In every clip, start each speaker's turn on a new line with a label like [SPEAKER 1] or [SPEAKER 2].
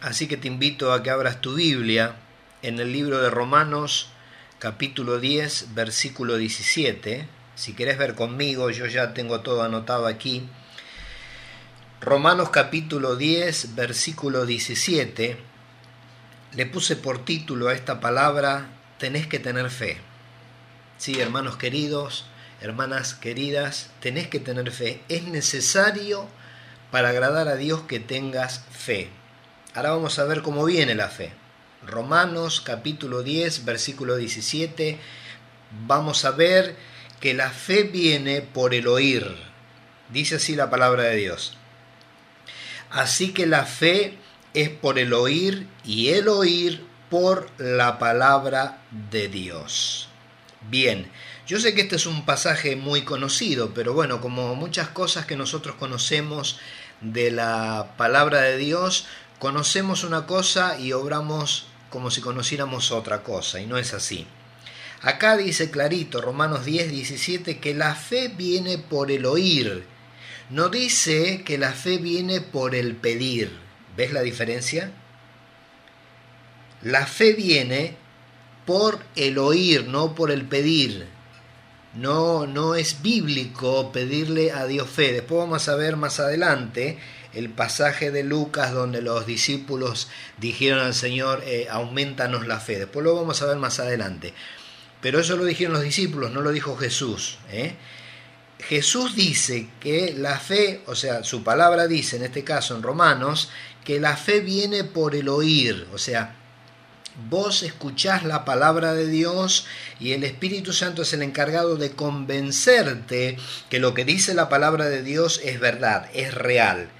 [SPEAKER 1] Así que te invito a que abras tu Biblia en el libro de Romanos capítulo 10 versículo 17. Si querés ver conmigo, yo ya tengo todo anotado aquí. Romanos capítulo 10 versículo 17. Le puse por título a esta palabra, tenés que tener fe. Sí, hermanos queridos, hermanas queridas, tenés que tener fe. Es necesario para agradar a Dios que tengas fe. Ahora vamos a ver cómo viene la fe. Romanos capítulo 10, versículo 17. Vamos a ver que la fe viene por el oír. Dice así la palabra de Dios. Así que la fe es por el oír y el oír por la palabra de Dios. Bien, yo sé que este es un pasaje muy conocido, pero bueno, como muchas cosas que nosotros conocemos de la palabra de Dios, conocemos una cosa y obramos como si conociéramos otra cosa, y no es así. Acá dice clarito, Romanos 10, 17, que la fe viene por el oír. No dice que la fe viene por el pedir. ¿Ves la diferencia? La fe viene por el oír, no por el pedir. No, no es bíblico pedirle a Dios fe. Después vamos a ver más adelante el pasaje de Lucas donde los discípulos dijeron al Señor, eh, aumentanos la fe. Después lo vamos a ver más adelante. Pero eso lo dijeron los discípulos, no lo dijo Jesús. ¿eh? Jesús dice que la fe, o sea, su palabra dice en este caso en Romanos, que la fe viene por el oír, o sea, vos escuchás la palabra de Dios y el Espíritu Santo es el encargado de convencerte que lo que dice la palabra de Dios es verdad, es real.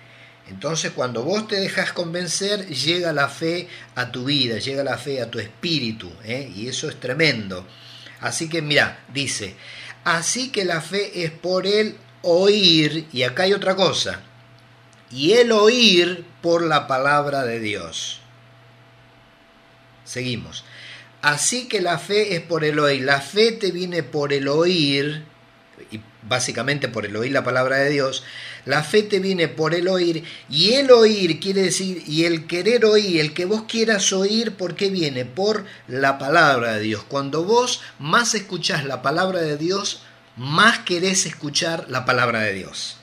[SPEAKER 1] Entonces cuando vos te dejas convencer, llega la fe a tu vida, llega la fe a tu espíritu, ¿eh? y eso es tremendo. Así que mira, dice, así que la fe es por el oír, y acá hay otra cosa, y el oír por la palabra de Dios. Seguimos. Así que la fe es por el oír. La fe te viene por el oír, y básicamente por el oír la palabra de Dios. La fe te viene por el oír y el oír quiere decir, y el querer oír, el que vos quieras oír, ¿por qué viene? Por la palabra de Dios. Cuando vos más escuchás la palabra de Dios, más querés escuchar la palabra de Dios.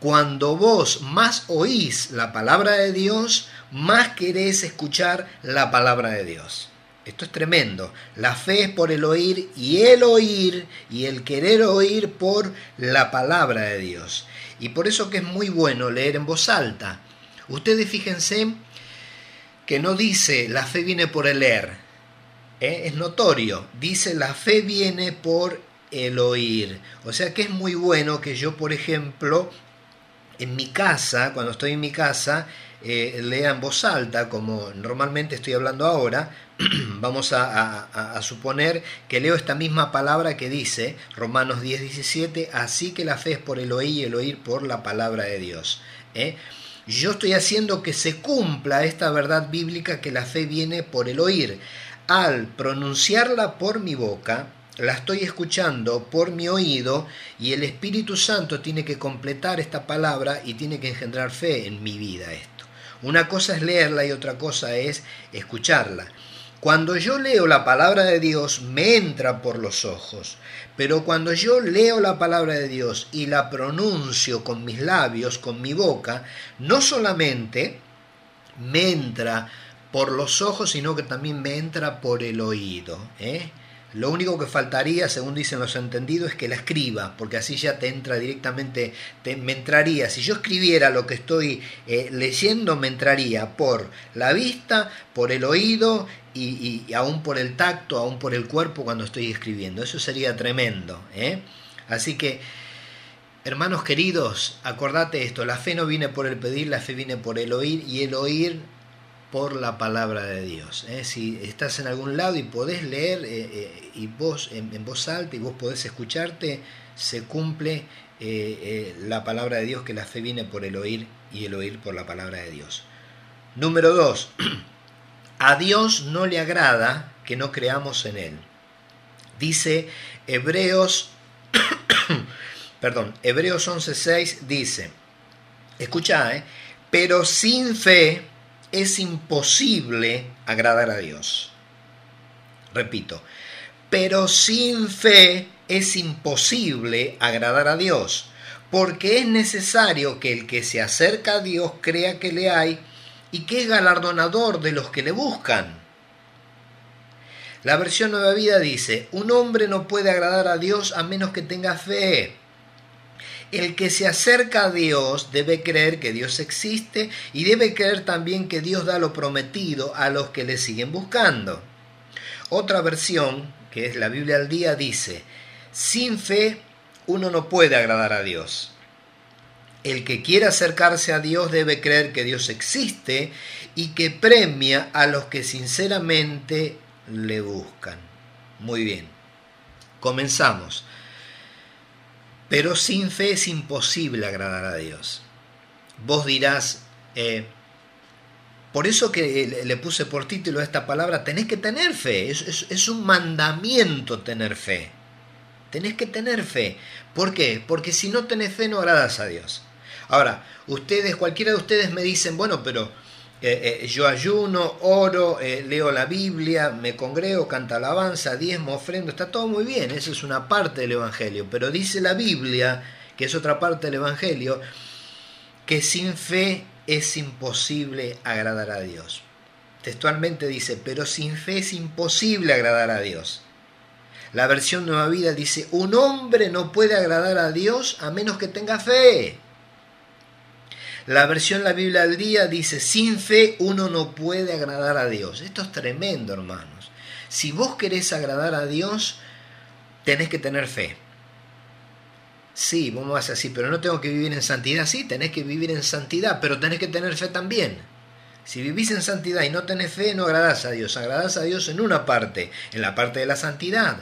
[SPEAKER 1] Cuando vos más oís la palabra de Dios, más querés escuchar la palabra de Dios. Esto es tremendo. La fe es por el oír y el oír y el querer oír por la palabra de Dios. Y por eso que es muy bueno leer en voz alta. Ustedes fíjense que no dice la fe viene por el leer. ¿eh? Es notorio. Dice la fe viene por el oír. O sea que es muy bueno que yo, por ejemplo, en mi casa, cuando estoy en mi casa, eh, lea en voz alta, como normalmente estoy hablando ahora, vamos a, suponer que leo esta misma palabra que dice Romanos 10, 17, así que la fe es por el oír y el oír por la palabra de Dios. ¿eh? Yo estoy haciendo que se cumpla esta verdad bíblica que la fe viene por el oír. Al pronunciarla por mi boca, la estoy escuchando por mi oído y el Espíritu Santo tiene que completar esta palabra y tiene que engendrar fe en mi vida. Una cosa es leerla y otra cosa es escucharla. Cuando yo leo la palabra de Dios me entra por los ojos, pero cuando yo leo la palabra de Dios y la pronuncio con mis labios, con mi boca, no solamente me entra por los ojos, sino que también me entra por el oído. ¿eh? Lo único que faltaría, según dicen los entendidos, es que la escriba, porque así ya te entra directamente, te, me entraría, si yo escribiera lo que estoy eh, leyendo, me entraría por la vista, por el oído y, aún por el tacto, aún por el cuerpo cuando estoy escribiendo. Eso sería tremendo. ¿eh? Así que, hermanos queridos, acordate esto, la fe no viene por el pedir, la fe viene por el oír y el oír por la palabra de Dios. ¿eh? Si estás en algún lado y podés leer eh, eh, y vos en, voz alta y vos podés escucharte, se cumple la palabra de Dios que la fe viene por el oír y el oír por la palabra de Dios. Número 2. A Dios no le agrada que no creamos en Él. Dice Hebreos, perdón, Hebreos 11.6 dice, escucha, pero sin fe es imposible agradar a Dios. Repito, pero sin fe es imposible agradar a Dios, porque es necesario que el que se acerca a Dios crea que le hay y que es galardonador de los que le buscan. La versión Nueva Vida dice, un hombre no puede agradar a Dios a menos que tenga fe. El que se acerca a Dios debe creer que Dios existe y debe creer también que Dios da lo prometido a los que le siguen buscando. Otra versión, que es la Biblia al día, dice, sin fe uno no puede agradar a Dios. El que quiere acercarse a Dios debe creer que Dios existe y que premia a los que sinceramente le buscan. Muy bien, comenzamos. Pero sin fe es imposible agradar a Dios. Vos dirás, eh, por eso que le puse por título esta palabra, tenés que tener fe, es, es un mandamiento tener fe. Tenés que tener fe. ¿Por qué? Porque si no tenés fe no agradas a Dios. Ahora, ustedes, cualquiera de ustedes me dicen, bueno, pero eh, eh, yo ayuno, oro, eh, leo la Biblia, me congrego, canta alabanza, diezmo, ofrendo, está todo muy bien, eso es una parte del Evangelio, pero dice la Biblia, que es otra parte del Evangelio, que sin fe es imposible agradar a Dios. Textualmente dice, pero sin fe es imposible agradar a Dios. La versión Nueva Vida dice, un hombre no puede agradar a Dios a menos que tenga fe. La versión La Biblia al día dice, sin fe uno no puede agradar a Dios. Esto es tremendo, hermanos. Si vos querés agradar a Dios, tenés que tener fe. Sí, vos me vas a decir, pero no tengo que vivir en santidad. Sí, tenés que vivir en santidad, pero tenés que tener fe también. Si vivís en santidad y no tenés fe, no agradás a Dios. Agradás a Dios en una parte, en la parte de la santidad.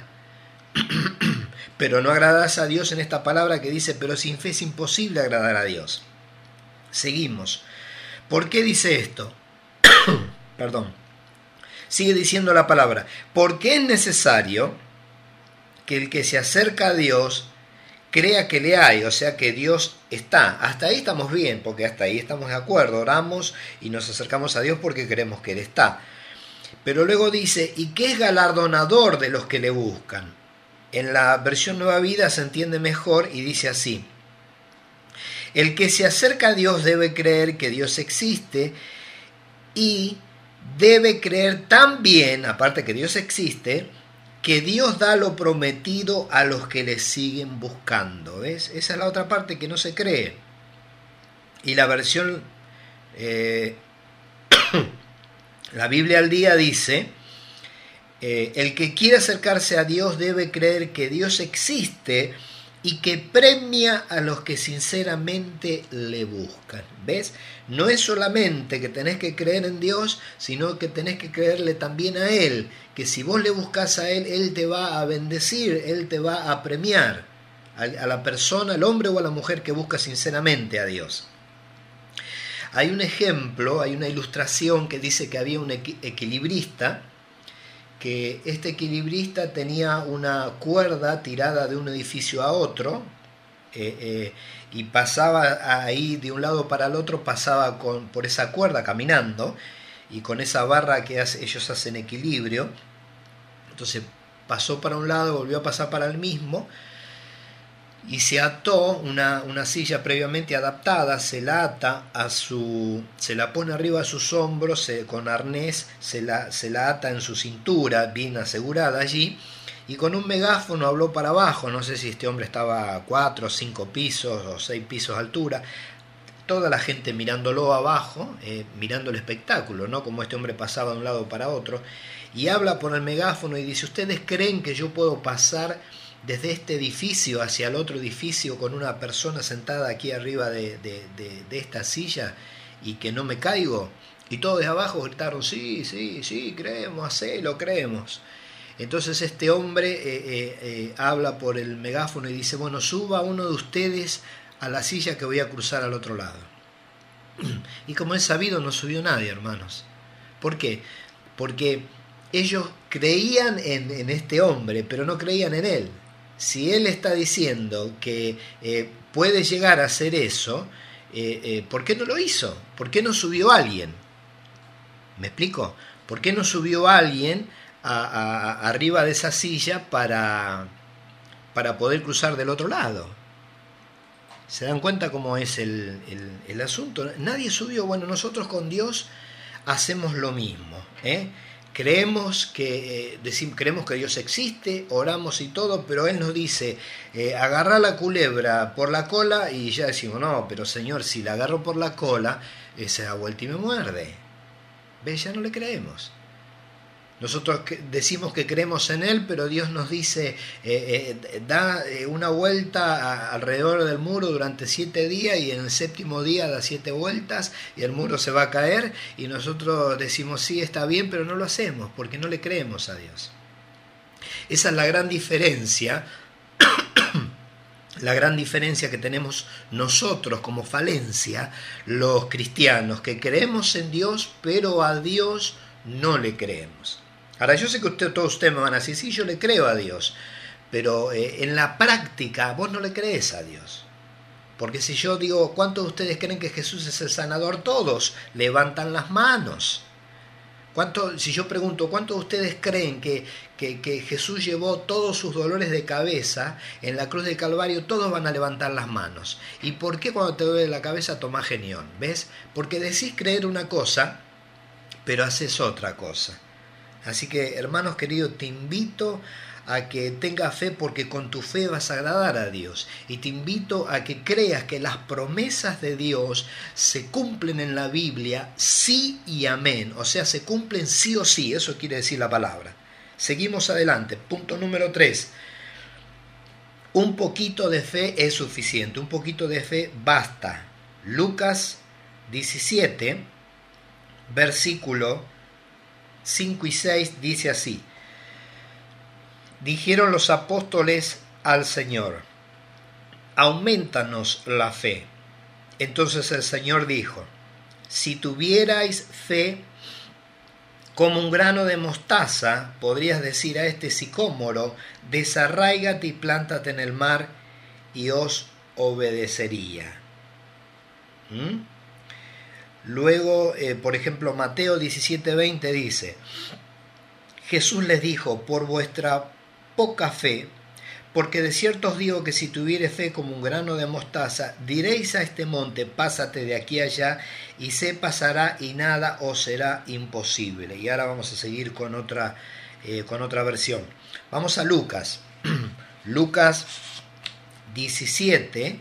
[SPEAKER 1] pero no agradás a Dios en esta palabra que dice, pero sin fe es imposible agradar a Dios. Seguimos. ¿Por qué dice esto? Perdón. Sigue diciendo la palabra. Porque es necesario que el que se acerca a Dios crea que le hay, o sea que Dios está. Hasta ahí estamos bien, porque hasta ahí estamos de acuerdo. Oramos y nos acercamos a Dios porque creemos que Él está. Pero luego dice, y que es galardonador de los que le buscan. En la versión Nueva Vida se entiende mejor y dice así. El que se acerca a Dios debe creer que Dios existe y debe creer también, aparte que Dios existe, que Dios da lo prometido a los que le siguen buscando. ¿ves? Esa es la otra parte que no se cree. Y la versión, eh, la Biblia al día dice, eh, el que quiere acercarse a Dios debe creer que Dios existe y que premia a los que sinceramente le buscan. ¿Ves? No es solamente que tenés que creer en Dios, sino que tenés que creerle también a Él, que si vos le buscas a Él, Él te va a bendecir, Él te va a premiar a la persona, al hombre o a la mujer que busca sinceramente a Dios. Hay un ejemplo, hay una ilustración que dice que había un equilibrista, que este equilibrista tenía una cuerda tirada de un edificio a otro eh, eh, y pasaba ahí de un lado para el otro, pasaba con, por esa cuerda caminando y con esa barra que ellos hacen equilibrio. Entonces pasó para un lado, volvió a pasar para el mismo y se ató una, silla previamente adaptada, se la ata a su, se la pone arriba a sus hombros con arnés, se la, se la ata en su cintura, bien asegurada allí, y con un megáfono habló para abajo, no sé si este hombre estaba a cuatro cinco pisos o seis pisos de altura, toda la gente mirándolo abajo, eh, mirando el espectáculo, ¿no? Como este hombre pasaba de un lado para otro, y habla por el megáfono y dice, ¿ustedes creen que yo puedo pasar desde este edificio hacia el otro edificio con una persona sentada aquí arriba de, esta silla y que no me caigo. Y todos de abajo gritaron, sí, sí, sí, creemos, lo creemos. Entonces este hombre eh, eh, eh, habla por el megáfono y dice, bueno, suba uno de ustedes a la silla que voy a cruzar al otro lado. Y como es sabido, no subió nadie, hermanos. ¿Por qué? Porque ellos creían en este hombre, pero no creían en él si él está diciendo que eh, puede llegar a hacer eso, eh, eh, ¿por qué no lo hizo? ¿Por qué no subió alguien? ¿Me explico? ¿Por qué no subió alguien arriba de esa silla para, para poder cruzar del otro lado? ¿Se dan cuenta cómo es el, el, asunto? Nadie subió. Bueno, nosotros con Dios hacemos lo mismo. ¿eh? Creemos que, eh, creemos que Dios existe, oramos y todo, pero Él nos dice, eh, agarra la culebra por la cola y ya decimos, no, pero Señor, si la agarro por la cola, se da vuelta y me muerde. ¿Ves? Ya no le creemos. Nosotros decimos que creemos en Él, pero Dios nos dice, eh, eh, da eh, una vuelta alrededor del muro durante siete días y en el séptimo día da siete vueltas y el muro se va a caer y nosotros decimos, sí, está bien, pero no lo hacemos porque no le creemos a Dios. Esa es la gran diferencia, la gran diferencia que tenemos nosotros como falencia, los cristianos, que creemos en Dios, pero a Dios no le creemos. Ahora, yo sé que usted, todos ustedes me van a decir, sí, yo le creo a Dios, pero eh, en la práctica vos no le crees a Dios. Porque si yo digo, ¿cuántos de ustedes creen que Jesús es el sanador? Todos levantan las manos. ¿Cuánto, si yo pregunto, ¿cuántos de ustedes creen que, que, Jesús llevó todos sus dolores de cabeza en la cruz del Calvario? Todos van a levantar las manos. ¿Y por qué cuando te duele la cabeza tomás genión? ¿Ves? Porque decís creer una cosa, pero haces otra cosa. Así que, hermanos queridos, te invito a que tengas fe porque con tu fe vas a agradar a Dios. Y te invito a que creas que las promesas de Dios se cumplen en la Biblia sí y amén. O sea, se cumplen sí o sí. Eso quiere decir la palabra. Seguimos adelante. Punto número 3. Un poquito de fe es suficiente. Un poquito de fe basta. Lucas 17, versículo 5 y 6 dice así, dijeron los apóstoles al Señor, aumentanos la fe. Entonces el Señor dijo, si tuvierais fe como un grano de mostaza, podrías decir a este sicómoro, desarraigate y plántate en el mar, y os obedecería. ¿Mm? Luego, eh, por ejemplo, Mateo 17:20 dice, Jesús les dijo, por vuestra poca fe, porque de cierto os digo que si tuviere fe como un grano de mostaza, diréis a este monte, pásate de aquí allá, y se pasará y nada os será imposible. Y ahora vamos a seguir con otra, eh, con otra versión. Vamos a Lucas. Lucas 17,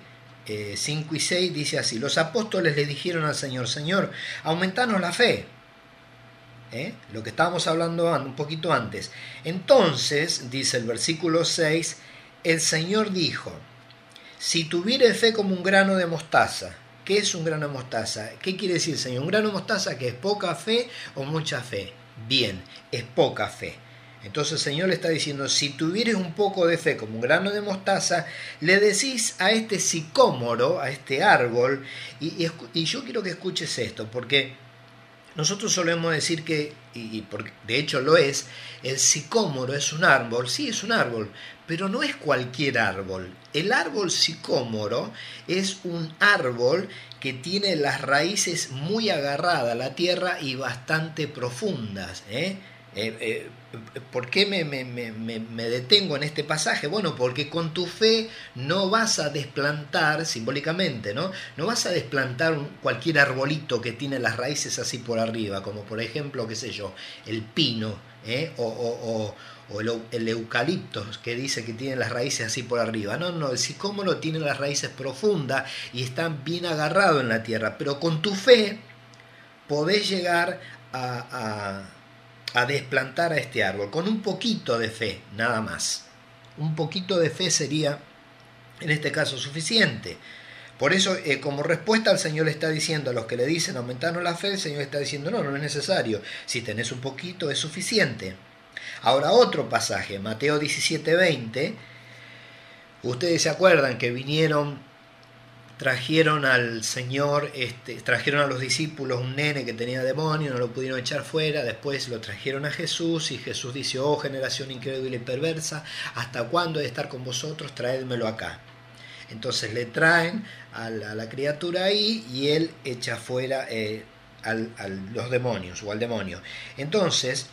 [SPEAKER 1] 5 eh, y 6 dice así, los apóstoles le dijeron al Señor, Señor, aumentanos la fe. ¿Eh? Lo que estábamos hablando un poquito antes. Entonces, dice el versículo 6, el Señor dijo, si tuviere fe como un grano de mostaza, ¿qué es un grano de mostaza? ¿Qué quiere decir, Señor? Un grano de mostaza que es poca fe o mucha fe. Bien, es poca fe. Entonces el Señor le está diciendo, si tuvieres un poco de fe como un grano de mostaza, le decís a este sicómoro, a este árbol, y, yo quiero que escuches esto, porque nosotros solemos decir que, y, de hecho lo es, el sicómoro es un árbol, sí es un árbol, pero no es cualquier árbol. El árbol sicómoro es un árbol que tiene las raíces muy agarradas a la tierra y bastante profundas. ¿eh? Eh, eh, ¿Por qué me, me, detengo en este pasaje? Bueno, porque con tu fe no vas a desplantar, simbólicamente, ¿no? No vas a desplantar cualquier arbolito que tiene las raíces así por arriba, como por ejemplo, qué sé yo, el pino, ¿eh? o, el, eucalipto que dice que tiene las raíces así por arriba. No, no, el sicómoro tiene las raíces profundas y está bien agarrado en la tierra, pero con tu fe podés llegar a desplantar a este árbol, con un poquito de fe, nada más. Un poquito de fe sería, en este caso, suficiente. Por eso, eh, como respuesta, el Señor le está diciendo a los que le dicen aumentarnos la fe, el Señor está diciendo, no, no es necesario. Si tenés un poquito, es suficiente. Ahora, otro pasaje, Mateo 17, 20. Ustedes se acuerdan que vinieron trajeron al Señor, este, trajeron a los discípulos un nene que tenía demonio, no lo pudieron echar fuera, después lo trajeron a Jesús y Jesús dice, oh generación increíble y perversa, ¿hasta cuándo he de estar con vosotros? Traédmelo acá. Entonces le traen a la, criatura ahí y él echa fuera, eh, a los demonios o al demonio. Entonces,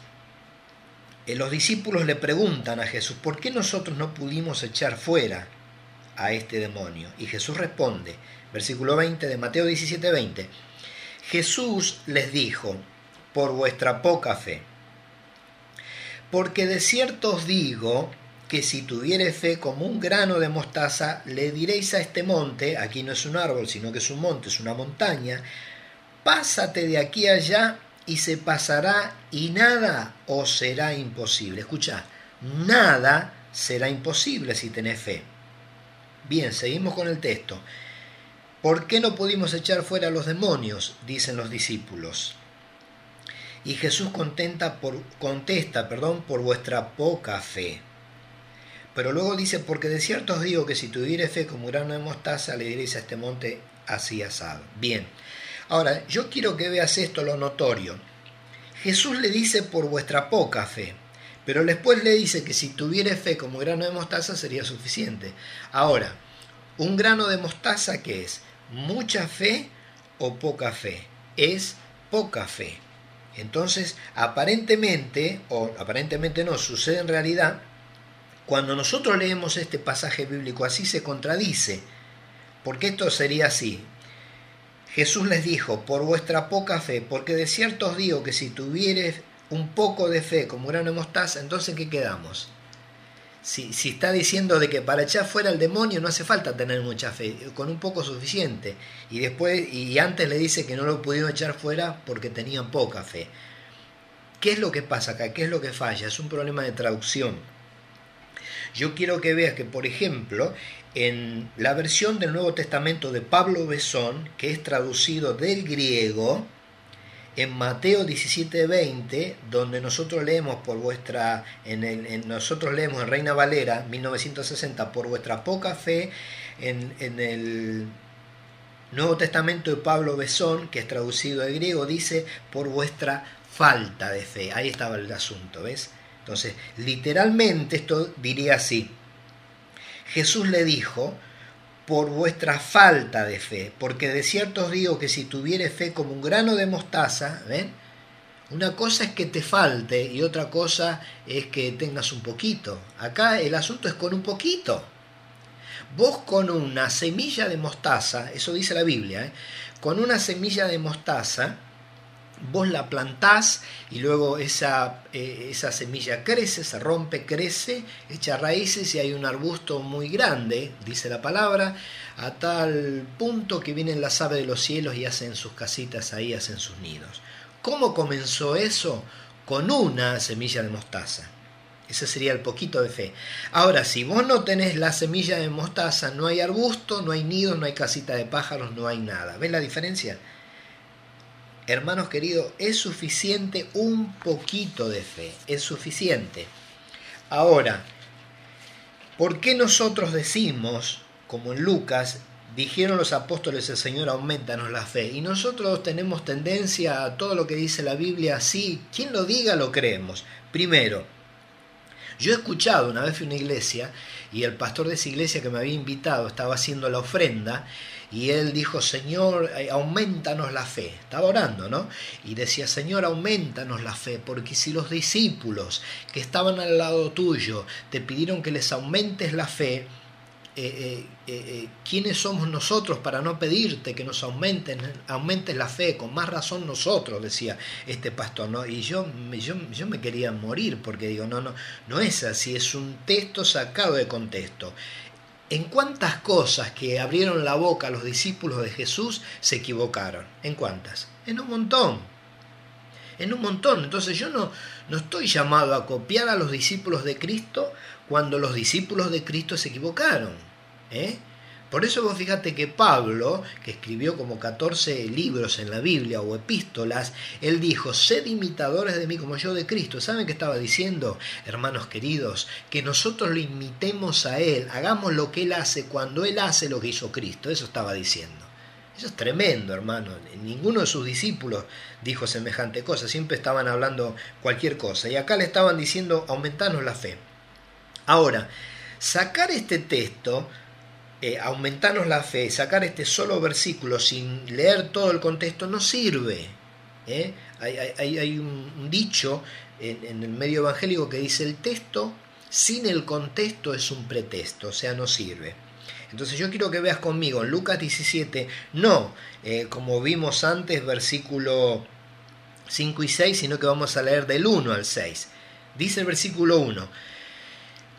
[SPEAKER 1] eh, los discípulos le preguntan a Jesús, ¿por qué nosotros no pudimos echar fuera a este demonio? Y Jesús responde, versículo 20 de Mateo 17, 20, Jesús les dijo, por vuestra poca fe, porque de cierto os digo que si tuviere fe como un grano de mostaza, le diréis a este monte, aquí no es un árbol, sino que es un monte, es una montaña, pásate de aquí allá y se pasará y nada os será imposible. Escucha, nada será imposible si tenés fe. Bien, seguimos con el texto. ¿Por qué no pudimos echar fuera a los demonios? dicen los discípulos. Y Jesús contenta por, contesta perdón, por vuestra poca fe. Pero luego dice, porque de cierto os digo que si tuviere fe como grano de mostaza, le diréis a este monte así asado. Bien, ahora yo quiero que veas esto, lo notorio. Jesús le dice por vuestra poca fe, pero después le dice que si tuviere fe como grano de mostaza sería suficiente. Ahora, un grano de mostaza, ¿qué es? ¿Mucha fe o poca fe? Es poca fe. Entonces, aparentemente, o aparentemente no, sucede en realidad cuando nosotros leemos este pasaje bíblico así se contradice, porque esto sería así. Jesús les dijo, por vuestra poca fe, porque de cierto os digo que si tuvieres un poco de fe como grano de mostaza, entonces ¿qué quedamos? Si, si, está diciendo de que para echar fuera al demonio no hace falta tener mucha fe, con un poco suficiente. Y después, y antes le dice que no lo pudieron echar fuera porque tenían poca fe. ¿Qué es lo que pasa acá? ¿Qué es lo que falla? Es un problema de traducción. Yo quiero que veas que, por ejemplo, en la versión del Nuevo Testamento de Pablo Besón, que es traducido del griego, en Mateo 17:20, donde nosotros leemos por vuestra, en, nosotros leemos en Reina Valera 1960, por vuestra poca fe, en, el Nuevo Testamento de Pablo Besón, que es traducido del griego, dice por vuestra falta de fe. Ahí estaba el asunto, ¿ves? Entonces, literalmente esto diría así. Jesús le dijo, por vuestra falta de fe, porque de cierto os digo que si tuviere fe como un grano de mostaza, ¿ven? Una cosa es que te falte y otra cosa es que tengas un poquito. Acá el asunto es con un poquito. Vos con una semilla de mostaza, eso dice la Biblia, ¿eh? con una semilla de mostaza, vos la plantás y luego esa, eh, esa, semilla crece, se rompe, crece, echa raíces y hay un arbusto muy grande, dice la palabra, a tal punto que vienen las aves de los cielos y hacen sus casitas ahí, hacen sus nidos. ¿Cómo comenzó eso? Con una semilla de mostaza. Ese sería el poquito de fe. Ahora, si vos no tenés la semilla de mostaza, no hay arbusto, no hay nido, no hay casita de pájaros, no hay nada. ¿Ves la diferencia? Hermanos queridos, es suficiente un poquito de fe, es suficiente. Ahora, ¿por qué nosotros decimos, como en Lucas, dijeron los apóstoles, el Señor, aumentanos la fe? Y nosotros tenemos tendencia a todo lo que dice la Biblia, sí, quien lo diga lo creemos. Primero, yo he escuchado, una vez fui una iglesia, y el pastor de esa iglesia que me había invitado estaba haciendo la ofrenda, y él dijo, Señor, eh, aumentanos la fe. Estaba orando, ¿no? Y decía, Señor, aumentanos la fe, porque si los discípulos que estaban al lado tuyo te pidieron que les aumentes la fe, eh, eh, ¿quiénes somos nosotros para no pedirte que nos aumenten, aumentes la fe? Con más razón nosotros, decía este pastor, ¿no? Y yo, yo, yo me quería morir porque digo, no, no, no es así, es un texto sacado de contexto. ¿En cuántas cosas que abrieron la boca los discípulos de Jesús se equivocaron? ¿En cuántas? En un montón. En un montón. Entonces yo no, no estoy llamado a copiar a los discípulos de Cristo cuando los discípulos de Cristo se equivocaron. ¿eh? Por eso vos fíjate que Pablo, que escribió como 14 libros en la Biblia o epístolas, él dijo, sed imitadores de mí como yo de Cristo. ¿Saben qué estaba diciendo, hermanos queridos? Que nosotros lo imitemos a Él, hagamos lo que Él hace cuando Él hace lo que hizo Cristo. Eso estaba diciendo. Eso es tremendo, hermano. Ninguno de sus discípulos dijo semejante cosa, siempre estaban hablando cualquier cosa. Y acá le estaban diciendo, aumentarnos la fe. Ahora, sacar este texto eh, aumentarnos la fe, sacar este solo versículo sin leer todo el contexto, no sirve. ¿eh? Hay, un, dicho en, el medio evangélico que dice el texto sin el contexto es un pretexto, o sea, no sirve. Entonces yo quiero que veas conmigo en Lucas 17, no eh, como vimos antes, versículo 5 y 6, sino que vamos a leer del 1 al 6. Dice el versículo 1,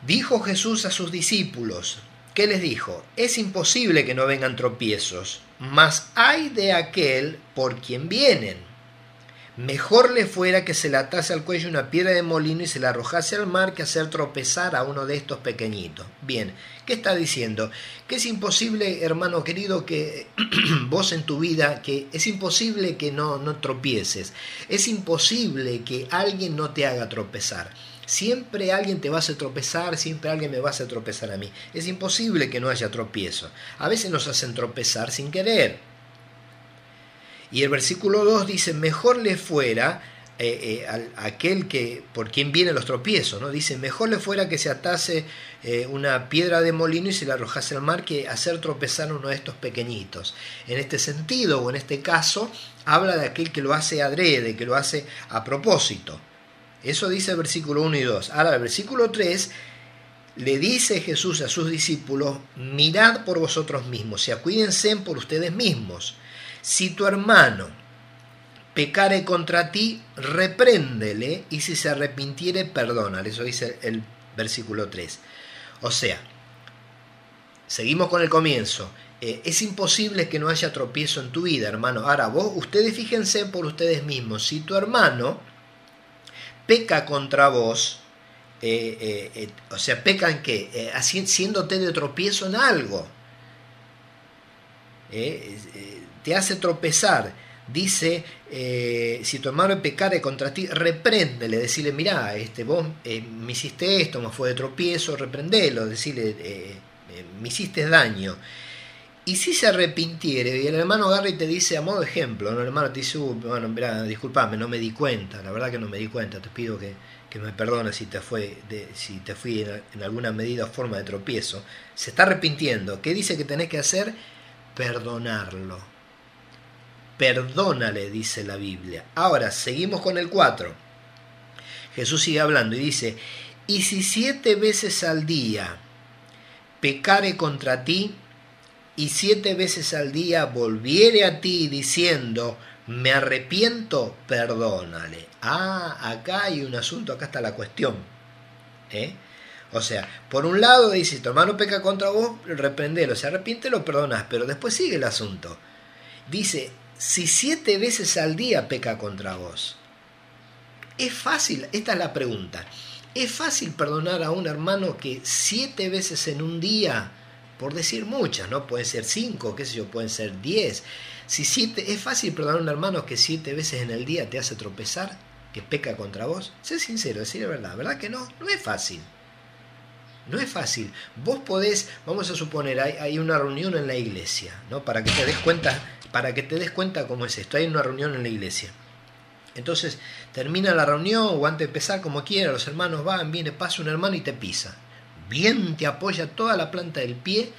[SPEAKER 1] dijo Jesús a sus discípulos, ¿qué les dijo? Es imposible que no vengan tropiezos, mas hay de aquel por quien vienen. Mejor le fuera que se le atase al cuello una piedra de molino y se la arrojase al mar que hacer tropezar a uno de estos pequeñitos. Bien, ¿qué está diciendo? Que es imposible, hermano querido, que vos en tu vida, que es imposible que no, no tropieces. Es imposible que alguien no te haga tropezar. Siempre alguien te va a hacer tropezar, siempre alguien me va a hacer tropezar a mí. Es imposible que no haya tropiezo. A veces nos hacen tropezar sin querer. Y el versículo 2 dice, mejor le fuera eh, eh, aquel que por quien vienen los tropiezos, ¿no? Dice, mejor le fuera que se atase eh, una piedra de molino y se la arrojase al mar que hacer tropezar uno de estos pequeñitos. En este sentido, o en este caso, habla de aquel que lo hace adrede, que lo hace a propósito. Eso dice el versículo 1 y 2. Ahora, el versículo 3 le dice Jesús a sus discípulos, mirad por vosotros mismos, y acuídense por ustedes mismos si tu hermano pecare contra ti, repréndele y si se arrepintiere, perdónale. Eso dice el versículo 3. O sea, seguimos con el comienzo. Eh, es imposible que no haya tropiezo en tu vida, hermano. Ahora, vos, ustedes fíjense por ustedes mismos. Si tu hermano peca contra vos, eh, eh, o sea, peca en qué? haciéndote de tropiezo en algo te hace tropezar. Dice, eh, si tu hermano pecare contra ti, repréndele, decirle, mira, este, vos eh, me hiciste esto, me fue de tropiezo, reprendelo, decirle, eh, me hiciste daño. Y si se arrepintiere, y el hermano agarra y te dice, a modo de ejemplo, el hermano te dice, uh, bueno, mira, disculpame, no me di cuenta, la verdad que no me di cuenta, te pido que, me perdones si te, fue si te fui en, en alguna medida forma de tropiezo. Se está arrepintiendo. ¿Qué dice que tenés que hacer? Perdonarlo perdónale, dice la Biblia. Ahora, seguimos con el 4. Jesús sigue hablando y dice, y si siete veces al día pecare contra ti, y siete veces al día volviere a ti diciendo, me arrepiento, perdónale. Ah, acá hay un asunto, acá está la cuestión. ¿eh? O sea, por un lado dice, tu hermano peca contra vos, reprendelo, se arrepiente, lo perdonas, pero después sigue el asunto. Dice, si siete veces al día peca contra vos? Es fácil, esta es la pregunta. ¿Es fácil perdonar a un hermano que siete veces en un día, por decir muchas, ¿no? Pueden ser cinco, qué sé yo, pueden ser diez. Si siete, ¿Es fácil perdonar a un hermano que siete veces en el día te hace tropezar, que peca contra vos? Sé sincero, decir la verdad, ¿verdad que no? No es fácil. No es fácil. Vos podés, vamos a suponer, hay, hay una reunión en la iglesia, ¿no? Para que te des cuenta para que te des cuenta cómo es esto. Hay una reunión en la iglesia. Entonces termina la reunión o antes de empezar como quiera, los hermanos van, viene, pasa un hermano y te pisa. Bien te apoya toda la planta del pie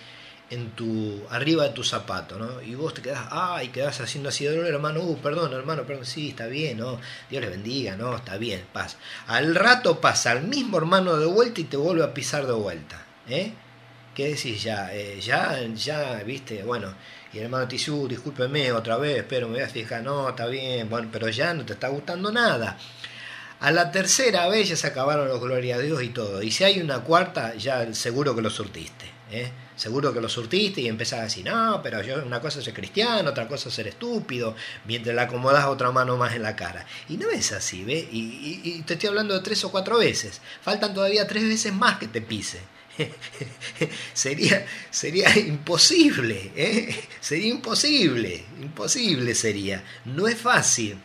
[SPEAKER 1] en tu arriba de tu zapato, ¿no? Y vos te quedás, ah, y quedás haciendo así, dolor, hermano, uh, perdón, hermano, perdón, sí, está bien, ¿no? Dios le bendiga, ¿no? Está bien, pasa. Al rato pasa el mismo hermano de vuelta y te vuelve a pisar de vuelta, ¿eh? ¿Qué decís ya? Eh, ya, ya, viste, bueno, y hermano te uh, discúlpeme otra vez, pero me voy a fijar, no, está bien, bueno, pero ya no te está gustando nada. A la tercera vez ya se acabaron los gloria a Dios y todo. Y si hay una cuarta, ya seguro que lo surtiste. ¿eh? Seguro que lo surtiste y empezás a decir, no, pero yo una cosa es ser cristiano, otra cosa ser estúpido, mientras le acomodas otra mano más en la cara. Y no es así, ¿ves? Y, y te estoy hablando de tres o cuatro veces. Faltan todavía tres veces más que te pise. sería, sería imposible, ¿eh? sería imposible, imposible sería. No es fácil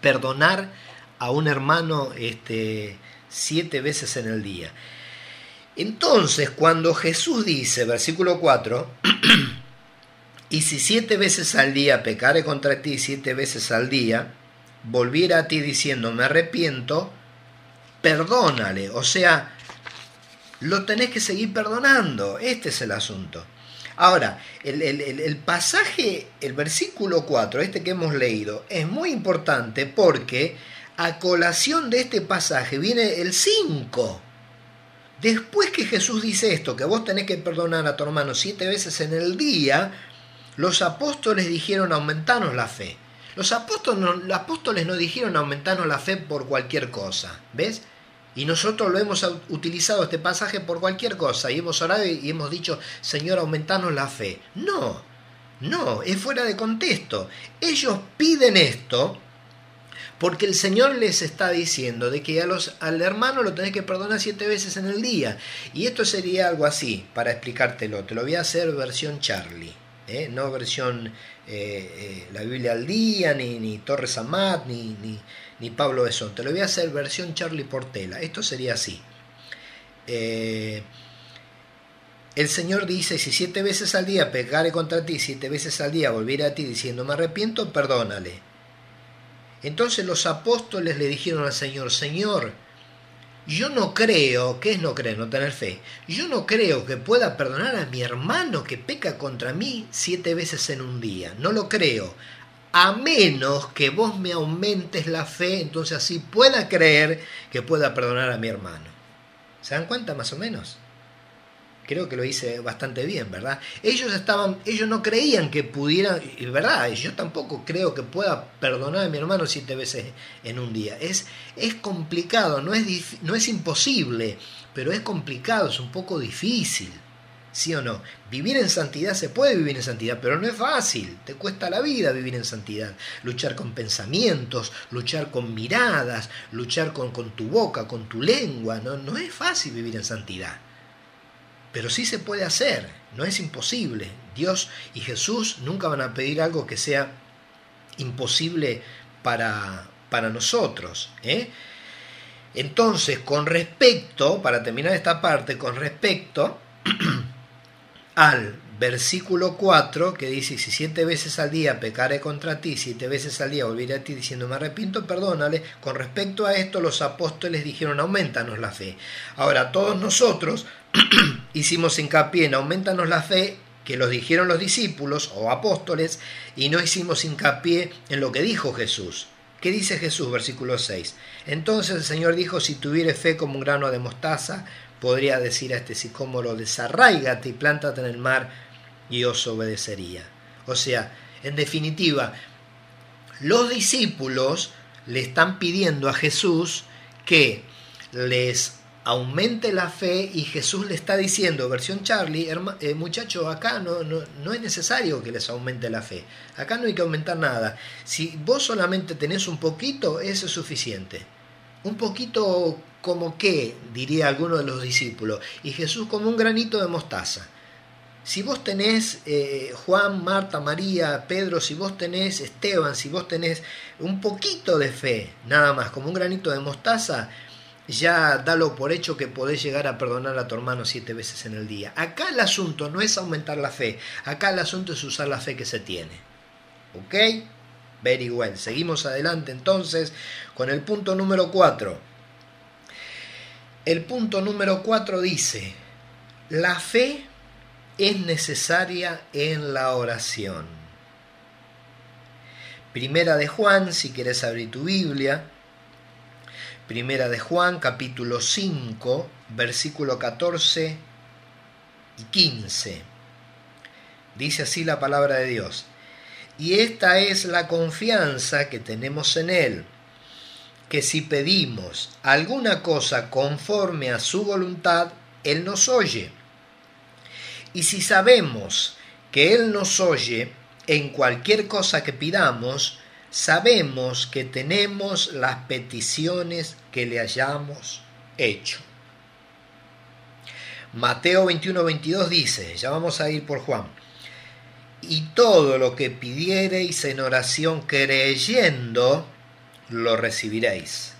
[SPEAKER 1] perdonar a un hermano este, siete veces en el día. Entonces, cuando Jesús dice, versículo 4, y si siete veces al día pecare contra ti, siete veces al día, volviera a ti diciendo, me arrepiento, perdónale. O sea, lo tenés que seguir perdonando. Este es el asunto. Ahora, el, el, pasaje, el versículo 4, este que hemos leído, es muy importante porque a colación de este pasaje viene el 5. Después que Jesús dice esto, que vos tenés que perdonar a tu hermano siete veces en el día, los apóstoles dijeron aumentarnos la fe. Los apóstoles no, los apóstoles no dijeron aumentarnos la fe por cualquier cosa, ¿ves? Y nosotros lo hemos utilizado este pasaje por cualquier cosa y hemos orado y hemos dicho, Señor, aumentanos la fe. No, no, es fuera de contexto. Ellos piden esto porque el Señor les está diciendo de que a los, al hermano lo tenés que perdonar siete veces en el día. Y esto sería algo así, para explicártelo. Te lo voy a hacer versión Charlie, ¿eh? no versión eh, eh, la Biblia al día, ni, ni Torres Amat, ni, ni, ni Pablo Besón. Te lo voy a hacer versión Charlie Portela. Esto sería así. el Señor dice, si siete veces al día pecare contra ti, siete veces al día volviera a ti diciendo me arrepiento, perdónale. Entonces los apóstoles le dijeron al Señor, Señor, yo no creo, ¿qué es no creer? No tener fe. Yo no creo que pueda perdonar a mi hermano que peca contra mí siete veces en un día. No lo creo. A menos que vos me aumentes la fe, entonces así pueda creer que pueda perdonar a mi hermano. ¿Se dan cuenta más o menos? Creo que lo hice bastante bien, ¿verdad? Ellos estaban, ellos no creían que pudieran, y verdad, yo tampoco creo que pueda perdonar a mi hermano siete veces en un día. Es, es complicado, no es, no es imposible, pero es complicado, es un poco difícil. ¿Sí o no? Vivir en santidad se puede vivir en santidad, pero no es fácil. Te cuesta la vida vivir en santidad. Luchar con pensamientos, luchar con miradas, luchar con, con tu boca, con tu lengua. No, no es fácil vivir en santidad. Pero sí se puede hacer, no es imposible. Dios y Jesús nunca van a pedir algo que sea imposible para, para nosotros. ¿eh? Entonces, con respecto, para terminar esta parte, con respecto al versículo 4 que dice, si siete veces al día pecaré contra ti, siete veces al día volveré a ti diciendo me arrepiento, perdónale, con respecto a esto los apóstoles dijeron aumentanos la fe. Ahora todos nosotros hicimos hincapié en aumentanos la fe que los dijeron los discípulos o apóstoles y no hicimos hincapié en lo que dijo Jesús. ¿Qué dice Jesús? Versículo 6. Entonces el Señor dijo, si tuviere fe como un grano de mostaza, podría decir a este sicómoro, desarraigate y plántate en el mar y os obedecería. O sea, en definitiva, los discípulos le están pidiendo a Jesús que les aumente la fe y Jesús le está diciendo, versión Charlie, eh, muchacho, acá no, no, no, es necesario que les aumente la fe, acá no hay que aumentar nada, si vos solamente tenés un poquito, eso es suficiente. Un poquito como qué, diría alguno de los discípulos, y Jesús como un granito de mostaza. Si vos tenés eh, Juan, Marta, María, Pedro, si vos tenés Esteban, si vos tenés un poquito de fe, nada más, como un granito de mostaza, ya dalo por hecho que podés llegar a perdonar a tu hermano siete veces en el día. Acá el asunto no es aumentar la fe, acá el asunto es usar la fe que se tiene. ¿Ok? Very well. Seguimos adelante entonces con el punto número 4. El punto número 4 dice, la fe es necesaria en la oración. Primera de Juan, si quieres abrir tu Biblia, Primera de Juan, capítulo 5, versículo 14 y 15. Dice así la palabra de Dios. Y esta es la confianza que tenemos en Él, que si pedimos alguna cosa conforme a su voluntad, Él nos oye. Y si sabemos que Él nos oye en cualquier cosa que pidamos, sabemos que tenemos las peticiones que le hayamos hecho. Mateo 21, 22 dice, ya vamos a ir por Juan, y todo lo que pidiereis en oración creyendo, lo recibiréis.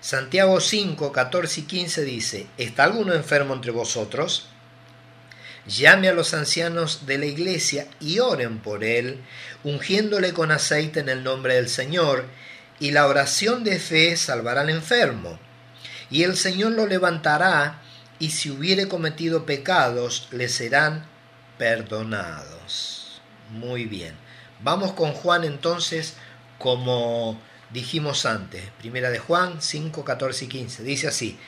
[SPEAKER 1] Santiago 5, 14 y 15 dice, ¿está alguno enfermo entre vosotros? Llame a los ancianos de la iglesia y oren por él, ungiéndole con aceite en el nombre del Señor, y la oración de fe salvará al enfermo, y el Señor lo levantará, y si hubiere cometido pecados, le serán perdonados. Muy bien. Vamos con Juan entonces, como dijimos antes. Primera de Juan 5, 14 y 15. Dice así.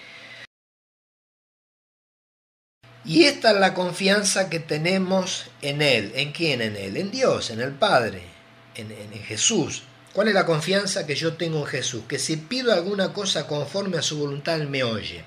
[SPEAKER 1] Y esta es la confianza que tenemos en Él. ¿En quién? En Él. En Dios, en el Padre, en, en, Jesús. ¿Cuál es la confianza que yo tengo en Jesús? Que si pido alguna cosa conforme a su voluntad, Él me oye.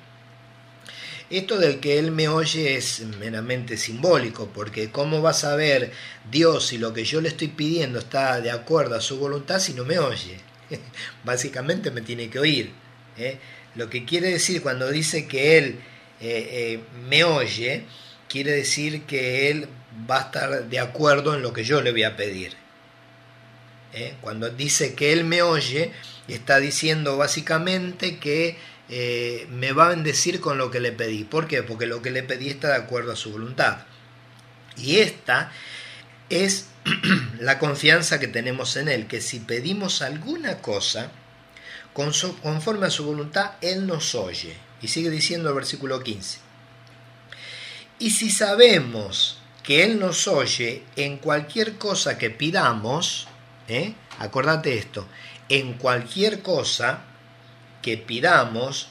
[SPEAKER 1] Esto del que Él me oye es meramente simbólico, porque ¿cómo va a saber Dios si lo que yo le estoy pidiendo está de acuerdo a su voluntad si no me oye? Básicamente me tiene que oír. ¿eh? Lo que quiere decir cuando dice que Él eh, eh, me oye, quiere decir que Él va a estar de acuerdo en lo que yo le voy a pedir. ¿Eh? Cuando dice que Él me oye, está diciendo básicamente que me va a bendecir con lo que le pedí. ¿Por qué? Porque lo que le pedí está de acuerdo a su voluntad. Y esta es la confianza que tenemos en Él, que si pedimos alguna cosa, conforme a su voluntad, Él nos oye. Y sigue diciendo el versículo 15. Y si sabemos que Él nos oye en cualquier cosa que pidamos, ¿eh? acordate esto, en cualquier cosa que pidamos,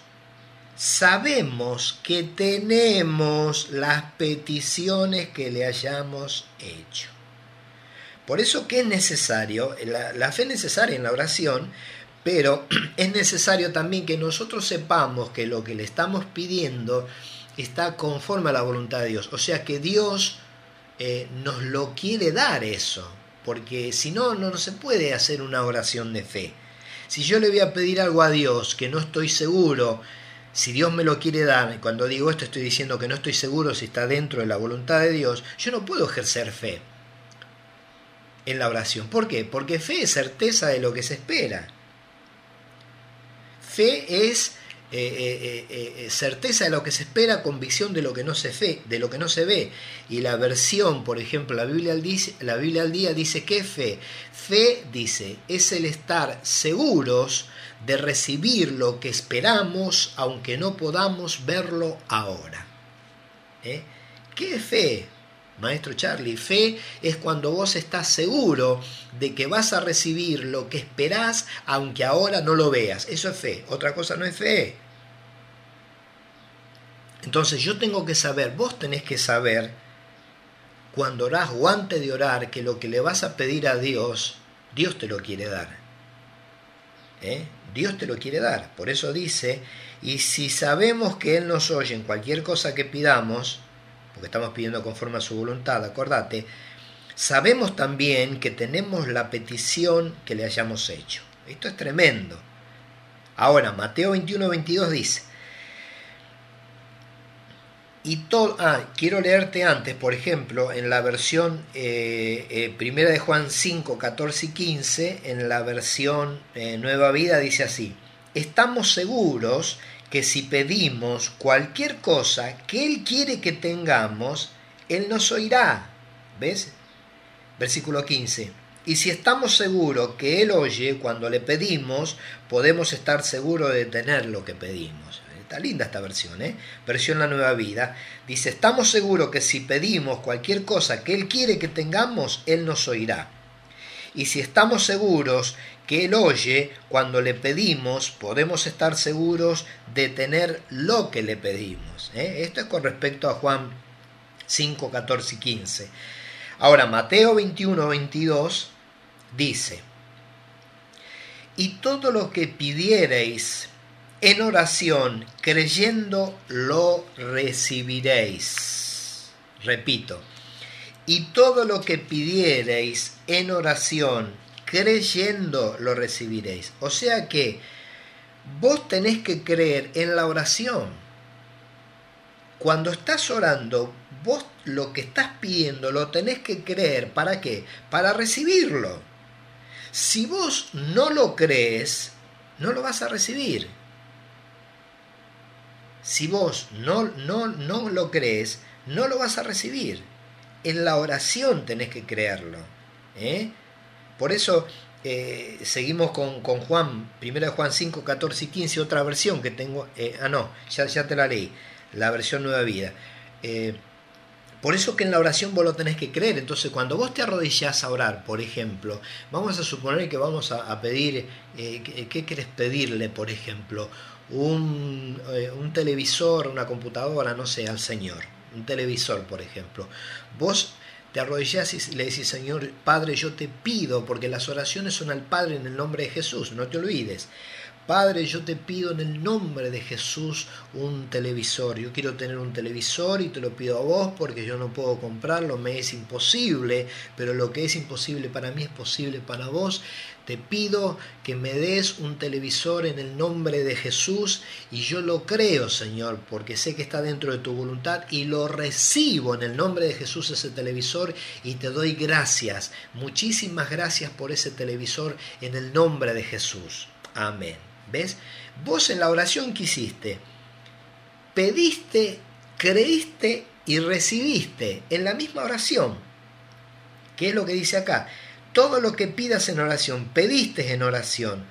[SPEAKER 1] sabemos que tenemos las peticiones que le hayamos hecho. Por eso que es necesario, la, la fe necesaria en la oración, pero es necesario también que nosotros sepamos que lo que le estamos pidiendo está conforme a la voluntad de Dios. O sea que Dios eh, nos lo quiere dar eso, porque si no, no se puede hacer una oración de fe. Si yo le voy a pedir algo a Dios que no estoy seguro, si Dios me lo quiere dar, cuando digo esto estoy diciendo que no estoy seguro si está dentro de la voluntad de Dios, yo no puedo ejercer fe en la oración. ¿Por qué? Porque fe es certeza de lo que se espera. Fe es eh, eh, eh, certeza de lo que se espera, convicción de lo que no se de lo que no se ve. Y la versión, por ejemplo, la Biblia al al día dice que fe. Fe dice es el estar seguros de recibir lo que esperamos, aunque no podamos verlo ahora. ¿Qué fe? Maestro Charlie, fe es cuando vos estás seguro de que vas a recibir lo que esperás aunque ahora no lo veas. Eso es fe. Otra cosa no es fe. Entonces yo tengo que saber, vos tenés que saber cuando orás o antes de orar que lo que le vas a pedir a Dios, Dios te lo quiere dar. ¿Eh? Dios te lo quiere dar. Por eso dice, y si sabemos que Él nos oye en cualquier cosa que pidamos, porque estamos pidiendo conforme a su voluntad, acordate, sabemos también que tenemos la petición que le hayamos hecho. Esto es tremendo. Ahora, Mateo 21, 22 dice, y todo, ah, quiero leerte antes, por ejemplo, en la versión eh, eh, primera de Juan 5, 14 y 15, en la versión eh, Nueva Vida dice así, estamos seguros que si pedimos cualquier cosa que Él quiere que tengamos, Él nos oirá. ¿Ves? Versículo 15. Y si estamos seguros que Él oye cuando le pedimos, podemos estar seguros de tener lo que pedimos. Está linda esta versión, ¿eh? Versión La Nueva Vida. Dice, estamos seguros que si pedimos cualquier cosa que Él quiere que tengamos, Él nos oirá. Y si estamos seguros que Él oye cuando le pedimos, podemos estar seguros de tener lo que le pedimos. ¿eh? Esto es con respecto a Juan 5, 14 y 15. Ahora, Mateo 21, 22 dice, y todo lo que pidiereis en oración, creyendo, lo recibiréis. Repito, y todo lo que pidiereis en oración, creyendo lo recibiréis. O sea que vos tenés que creer en la oración. Cuando estás orando, vos lo que estás pidiendo lo tenés que creer. ¿Para qué? Para recibirlo. Si vos no lo crees, no lo vas a recibir. Si vos no, no, no lo crees, no lo vas a recibir. En la oración tenés que creerlo. ¿eh? Por eso eh, seguimos con, Juan, primero de Juan 5, 14 y 15, otra versión que tengo, eh, ah no, ya, ya te la leí, la versión Nueva Vida. Eh, Por eso que en la oración vos lo tenés que creer. Entonces, cuando vos te arrodillás a orar, por ejemplo, vamos a suponer que vamos a, pedir, eh, ¿qué querés pedirle, por ejemplo? Un, un televisor, una computadora, no sé, al Señor. Un televisor, por ejemplo. Vos te arrodillás y le decís, Señor Padre, yo te pido, porque las oraciones son al Padre en el nombre de Jesús, no te olvides. Padre, yo te pido en el nombre de Jesús un televisor. Yo quiero tener un televisor y te lo pido a vos porque yo no puedo comprarlo, me es imposible, pero lo que es imposible para mí es posible para vos. Te pido que me des un televisor en el nombre de Jesús y yo lo creo, Señor, porque sé que está dentro de tu voluntad y lo recibo en el nombre de Jesús ese televisor y te doy gracias. Muchísimas gracias por ese televisor en el nombre de Jesús. Amén. ¿Ves? Vos en la oración que hiciste, pediste, creíste y recibiste en la misma oración. ¿Qué es lo que dice acá? Todo lo que pidas en oración, pediste en oración,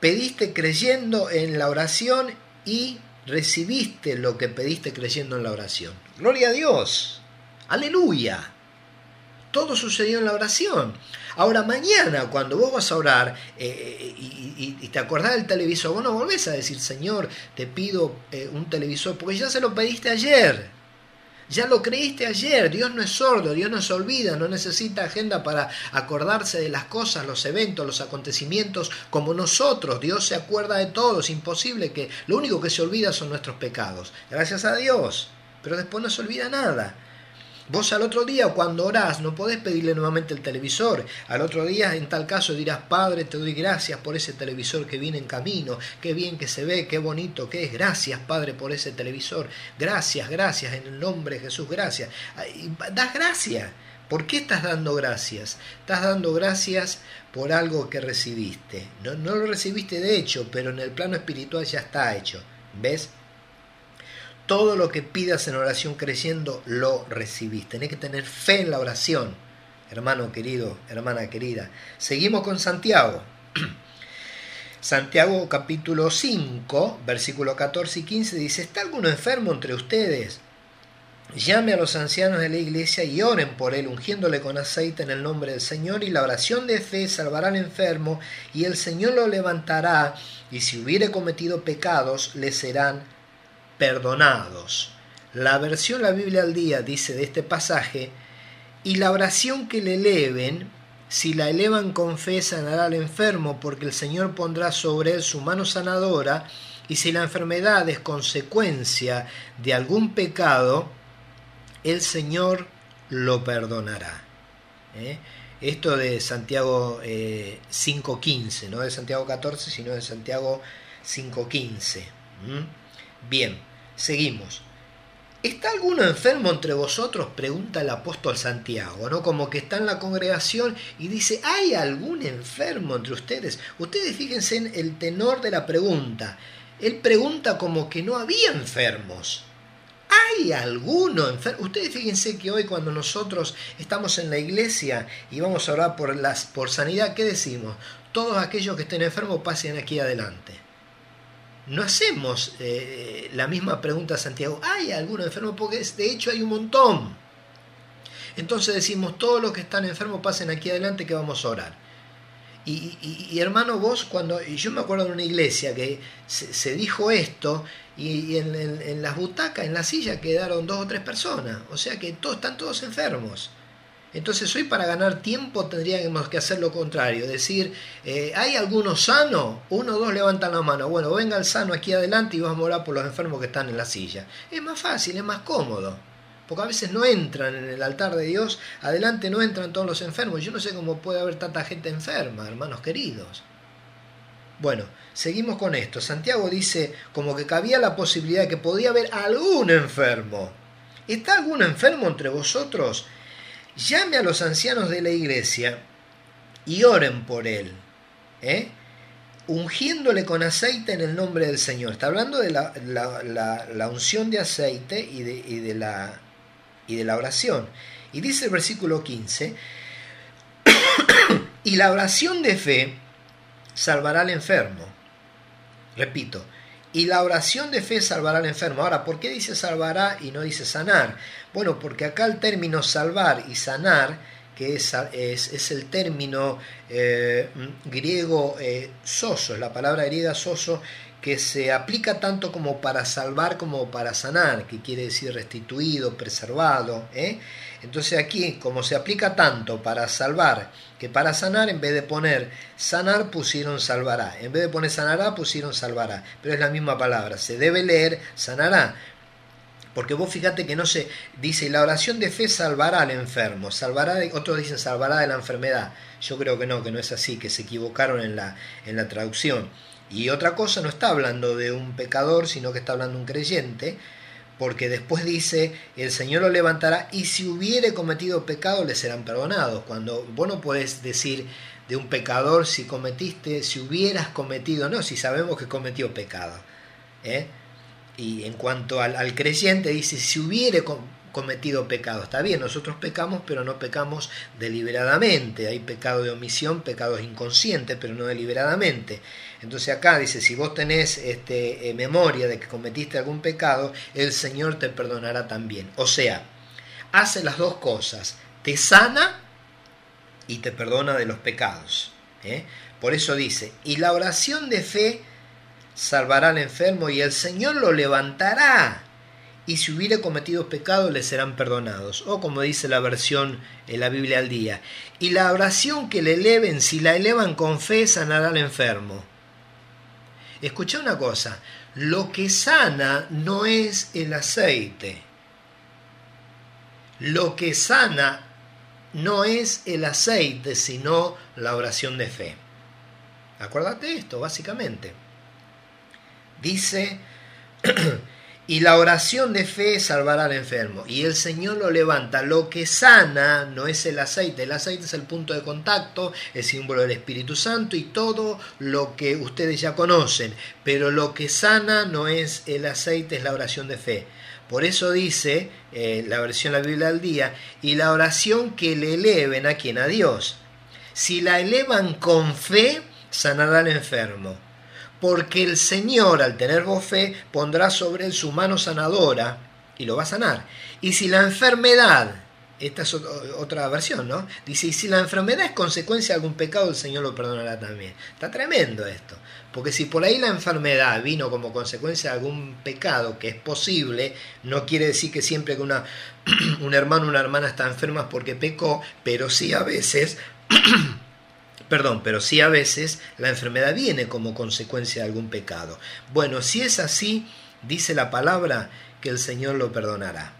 [SPEAKER 1] pediste creyendo en la oración y recibiste lo que pediste creyendo en la oración. Gloria a Dios. Aleluya. Todo sucedió en la oración. Ahora mañana, cuando vos vas a orar eh, y, te acordás del televisor, vos no volvés a decir, Señor, te pido eh, un televisor, porque ya se lo pediste ayer. Ya lo creíste ayer, Dios no es sordo, Dios no se olvida, no necesita agenda para acordarse de las cosas, los eventos, los acontecimientos como nosotros. Dios se acuerda de todo, es imposible que lo único que se olvida son nuestros pecados. Gracias a Dios, pero después no se olvida nada. Vos al otro día cuando orás no podés pedirle nuevamente el televisor. Al otro día en tal caso dirás, Padre, te doy gracias por ese televisor que viene en camino. Qué bien que se ve, qué bonito que es. Gracias, Padre, por ese televisor. Gracias, gracias, en el nombre de Jesús, gracias. Das gracias. ¿Por qué estás dando gracias? Estás dando gracias por algo que recibiste. No, no lo recibiste de hecho, pero en el plano espiritual ya está hecho. ¿Ves? Todo lo que pidas en oración creyendo, lo recibís. Tenés que tener fe en la oración, hermano querido, hermana querida. Seguimos con Santiago. Santiago capítulo 5, versículo 14 y 15 dice, ¿está alguno enfermo entre ustedes? Llame a los ancianos de la iglesia y oren por él, ungiéndole con aceite en el nombre del Señor, y la oración de fe salvará al enfermo, y el Señor lo levantará, y si hubiere cometido pecados, le serán perdonados. La versión La Biblia al día dice de este pasaje, y la oración que le eleven, si la elevan con fe, sanará al enfermo, porque el Señor pondrá sobre él su mano sanadora, y si la enfermedad es consecuencia de algún pecado, el Señor lo perdonará. ¿Eh? Esto de Santiago 5.15, eh, no de Santiago 14, sino de Santiago 5.15. Bien, seguimos. ¿Está alguno enfermo entre vosotros? Pregunta el apóstol Santiago, ¿no? Como que está en la congregación y dice, ¿hay algún enfermo entre ustedes? Ustedes fíjense en el tenor de la pregunta. Él pregunta como que no había enfermos. ¿Hay alguno enfermo? Ustedes fíjense que hoy cuando nosotros estamos en la iglesia y vamos a orar por, las, por sanidad, ¿qué decimos? Todos aquellos que estén enfermos pasen aquí adelante no hacemos eh, la misma pregunta a Santiago, ¿hay alguno enfermo? Porque de hecho hay un montón. Entonces decimos, todos los que están enfermos pasen aquí adelante que vamos a orar. Y, hermano, vos cuando, yo me acuerdo de una iglesia que se, dijo esto y, en, en, las butacas, en la silla quedaron dos o tres personas, o sea que todos están todos enfermos. Entonces hoy para ganar tiempo tendríamos que hacer lo contrario, decir, eh, ¿hay alguno sano? Uno o dos levantan la mano, bueno, venga el sano aquí adelante y vamos a orar por los enfermos que están en la silla. Es más fácil, es más cómodo, porque a veces no entran en el altar de Dios, adelante no entran todos los enfermos. Yo no sé cómo puede haber tanta gente enferma, hermanos queridos. Bueno, seguimos con esto. Santiago dice como que cabía la posibilidad de que podía haber algún enfermo. ¿Está algún enfermo entre vosotros? Llame a los ancianos de la iglesia y oren por él, ¿eh? ungiéndole con aceite en el nombre del Señor. Está hablando de la, unción de aceite y de, la, y de la oración. Y dice el versículo 15, y la oración de fe salvará al enfermo. Repito, y la oración de fe salvará al enfermo. Ahora, ¿por qué dice salvará y no dice sanar? Bueno, porque acá el término salvar y sanar, que es, es, el término eh, griego eh, soso, la palabra griega soso, que se aplica tanto como para salvar como para sanar, que quiere decir restituido, preservado. ¿eh? Entonces aquí, como se aplica tanto para salvar que para sanar, en vez de poner sanar, pusieron salvará. En vez de poner sanará, pusieron salvará. Pero es la misma palabra. Se debe leer sanará. Porque vos fíjate que no se dice, la oración de fe salvará al enfermo, salvará, otros dicen salvará de la enfermedad. Yo creo que no, que no es así, que se equivocaron en la, en la traducción. Y otra cosa, no está hablando de un pecador, sino que está hablando de un creyente, porque después dice, el Señor lo levantará y si hubiere cometido pecado le serán perdonados. Cuando vos no podés decir de un pecador si cometiste, si hubieras cometido, no, si sabemos que cometió pecado. ¿eh? Y en cuanto al, creyente dice, si hubiere cometido pecado. Está bien, nosotros pecamos, pero no pecamos deliberadamente. Hay pecado de omisión, pecados inconscientes, pero no deliberadamente. Entonces acá dice, si vos tenés este, eh, memoria de que cometiste algún pecado, el Señor te perdonará también. O sea, hace las dos cosas, te sana y te perdona de los pecados. ¿eh? Por eso dice, y la oración de fe salvará al enfermo y el Señor lo levantará y si hubiere cometido pecado le serán perdonados. O como dice la versión en la Biblia al día. Y la oración que le eleven, si la elevan con fe, sanará al enfermo. Escucha una cosa, lo que sana no es el aceite. Lo que sana no es el aceite, sino la oración de fe. Acuérdate esto, básicamente. Dice Y la oración de fe salvará al enfermo. Y el Señor lo levanta. Lo que sana no es el aceite. El aceite es el punto de contacto, el símbolo del Espíritu Santo y todo lo que ustedes ya conocen. Pero lo que sana no es el aceite, es la oración de fe. Por eso dice eh, la versión de la Biblia al día, y la oración que le eleven a quien, a Dios. Si la elevan con fe, sanará al enfermo porque el Señor, al tener vos fe, pondrá sobre él su mano sanadora y lo va a sanar. Y si la enfermedad, esta es otra versión, ¿no? Dice, y si la enfermedad es consecuencia de algún pecado, el Señor lo perdonará también. Está tremendo esto. Porque si por ahí la enfermedad vino como consecuencia de algún pecado, que es posible, no quiere decir que siempre que una, un hermano o una hermana está enferma porque pecó, pero sí a veces Perdón, pero sí a veces la enfermedad viene como consecuencia de algún pecado. Bueno, si es así, dice la palabra que el Señor lo perdonará.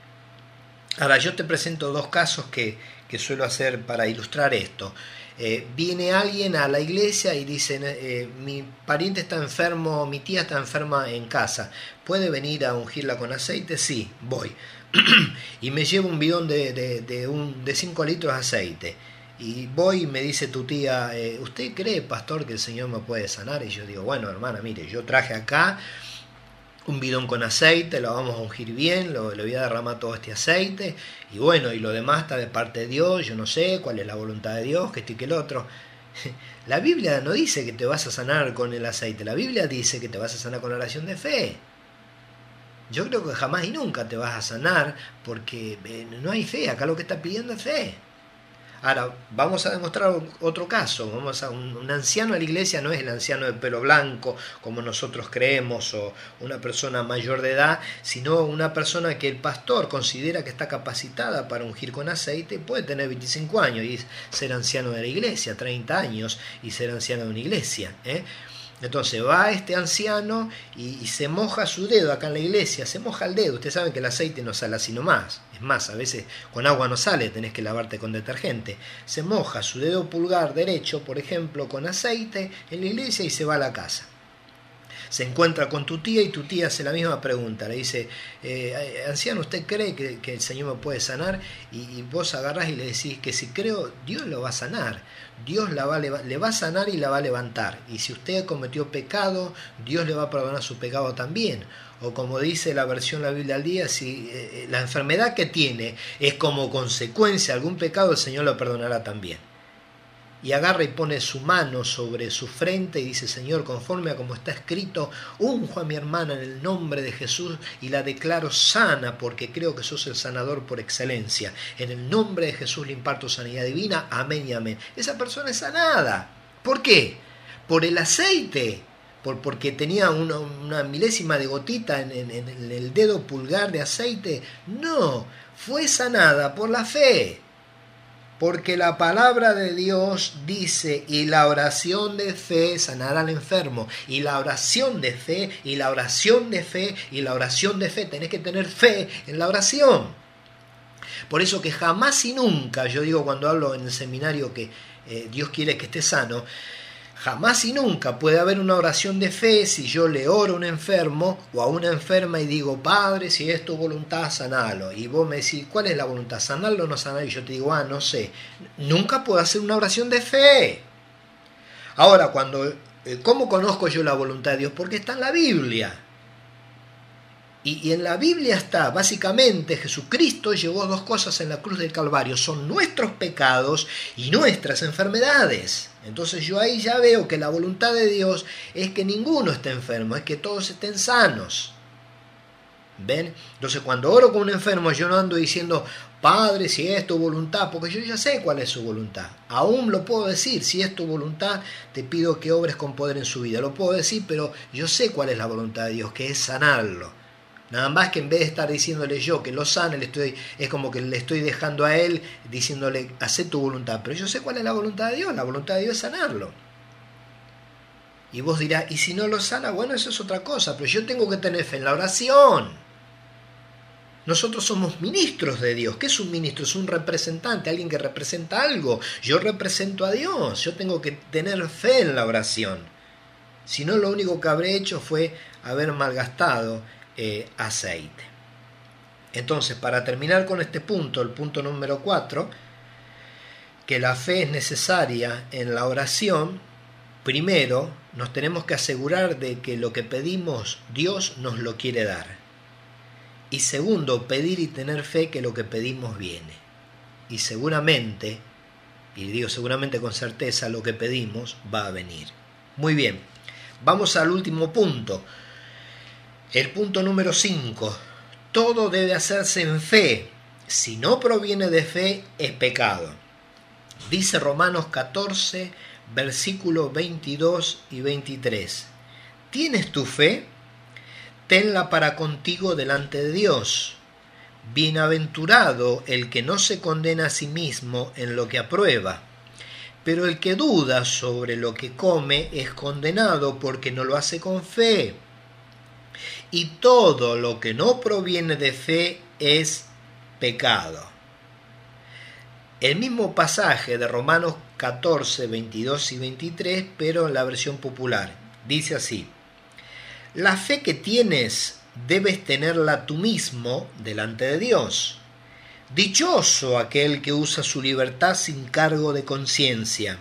[SPEAKER 1] Ahora, yo te presento dos casos que, suelo hacer para ilustrar esto. Eh, viene alguien a la iglesia y dice, eh, mi pariente está enfermo, mi tía está enferma en casa, ¿puede venir a ungirla con aceite? Sí, voy. y me llevo un bidón de, de, de, un, de 5 litros de aceite y voy y me dice tu tía, eh, ¿usted cree, pastor, que el Señor me puede sanar? Y yo digo, bueno, hermana, mire, yo traje acá un bidón con aceite, lo vamos a ungir bien, lo, le voy a derramar todo este aceite, y bueno, y lo demás está de parte de Dios, yo no sé cuál es la voluntad de Dios, que este y que el otro. La Biblia no dice que te vas a sanar con el aceite, la Biblia dice que te vas a sanar con la oración de fe. Yo creo que jamás y nunca te vas a sanar porque eh, no hay fe, acá lo que está pidiendo es fe. Ahora, vamos a demostrar otro caso. Vamos a un, anciano a la iglesia no es el anciano de pelo blanco, como nosotros creemos, o una persona mayor de edad, sino una persona que el pastor considera que está capacitada para ungir con aceite, puede tener 25 años y ser anciano de la iglesia, 30 años y ser anciano de una iglesia. ¿eh? Entonces va este anciano y, se moja su dedo acá en la iglesia, se moja el dedo. Ustedes saben que el aceite no sale así nomás. Es más, a veces con agua no sale, tenés que lavarte con detergente. Se moja su dedo pulgar derecho, por ejemplo, con aceite en la iglesia y se va a la casa se encuentra con tu tía y tu tía hace la misma pregunta. Le dice, eh, anciano, ¿usted cree que, el Señor me puede sanar? Y, vos agarrás y le decís que si creo, Dios lo va a sanar. Dios la va, le, va, a sanar y la va a levantar. Y si usted cometió pecado, Dios le va a perdonar su pecado también. O como dice la versión de la Biblia al día, si eh, eh, la enfermedad que tiene es como consecuencia de algún pecado, el Señor lo perdonará también. Y agarra y pone su mano sobre su frente y dice, Señor, conforme a como está escrito, unjo a mi hermana en el nombre de Jesús y la declaro sana porque creo que sos el sanador por excelencia. En el nombre de Jesús le imparto sanidad divina. Amén y amén. Esa persona es sanada. ¿Por qué? Por el aceite. Por, porque tenía una, milésima de gotita en el dedo pulgar de aceite. No, fue sanada por la fe. Porque la palabra de Dios dice, y la oración de fe sanará al enfermo, y la oración de fe, y la oración de fe, y la oración de fe, tenés que tener fe en la oración. Por eso que jamás y nunca, yo digo cuando hablo en el seminario que eh, Dios quiere que esté sano, Jamás y nunca puede haber una oración de fe si yo le oro a un enfermo o a una enferma y digo, Padre, si es tu voluntad, sanalo. Y vos me decís, ¿cuál es la voluntad? ¿Sanarlo o no sanarlo? Y yo te digo, ah, no sé. Nunca puedo hacer una oración de fe. Ahora, cuando, eh, ¿cómo conozco yo la voluntad de Dios? Porque está en la Biblia. Y, en la Biblia está, básicamente, Jesucristo llevó dos cosas en la cruz del Calvario. Son nuestros pecados y nuestras enfermedades. Entonces yo ahí ya veo que la voluntad de Dios es que ninguno esté enfermo, es que todos estén sanos. ¿Ven? Entonces cuando oro con un enfermo yo no ando diciendo, Padre, si es tu voluntad, porque yo ya sé cuál es su voluntad. Aún lo puedo decir, si es tu voluntad, te pido que obres con poder en su vida. Lo puedo decir, pero yo sé cuál es la voluntad de Dios, que es sanarlo Nada más que en vez de estar diciéndole yo que lo sane, le estoy, es como que le estoy dejando a él diciéndole, hace tu voluntad. Pero yo sé cuál es la voluntad de Dios. La voluntad de Dios es sanarlo. Y vos dirás, ¿y si no lo sana? Bueno, eso es otra cosa. Pero yo tengo que tener fe en la oración. Nosotros somos ministros de Dios. ¿Qué es un ministro? Es un representante, alguien que representa algo. Yo represento a Dios. Yo tengo que tener fe en la oración. Si no, lo único que habré hecho fue haber malgastado eh, aceite. Entonces, para terminar con este punto, el punto número 4, que la fe es necesaria en la oración, primero nos tenemos que asegurar de que lo que pedimos Dios nos lo quiere dar. Y segundo, pedir y tener fe que lo que pedimos viene. Y seguramente, y digo seguramente con certeza, lo que pedimos va a venir. Muy bien, vamos al último punto el punto número 5. Todo debe hacerse en fe. Si no proviene de fe, es pecado. Dice Romanos 14, versículos 22 y 23. ¿Tienes tu fe? Tenla para contigo delante de Dios. Bienaventurado el que no se condena a sí mismo en lo que aprueba. Pero el que duda sobre lo que come es condenado porque no lo hace con fe y todo lo que no proviene de fe es pecado. El mismo pasaje de Romanos 14, 22 y 23, pero en la versión popular. Dice así, la fe que tienes debes tenerla tú mismo delante de Dios. Dichoso aquel que usa su libertad sin cargo de conciencia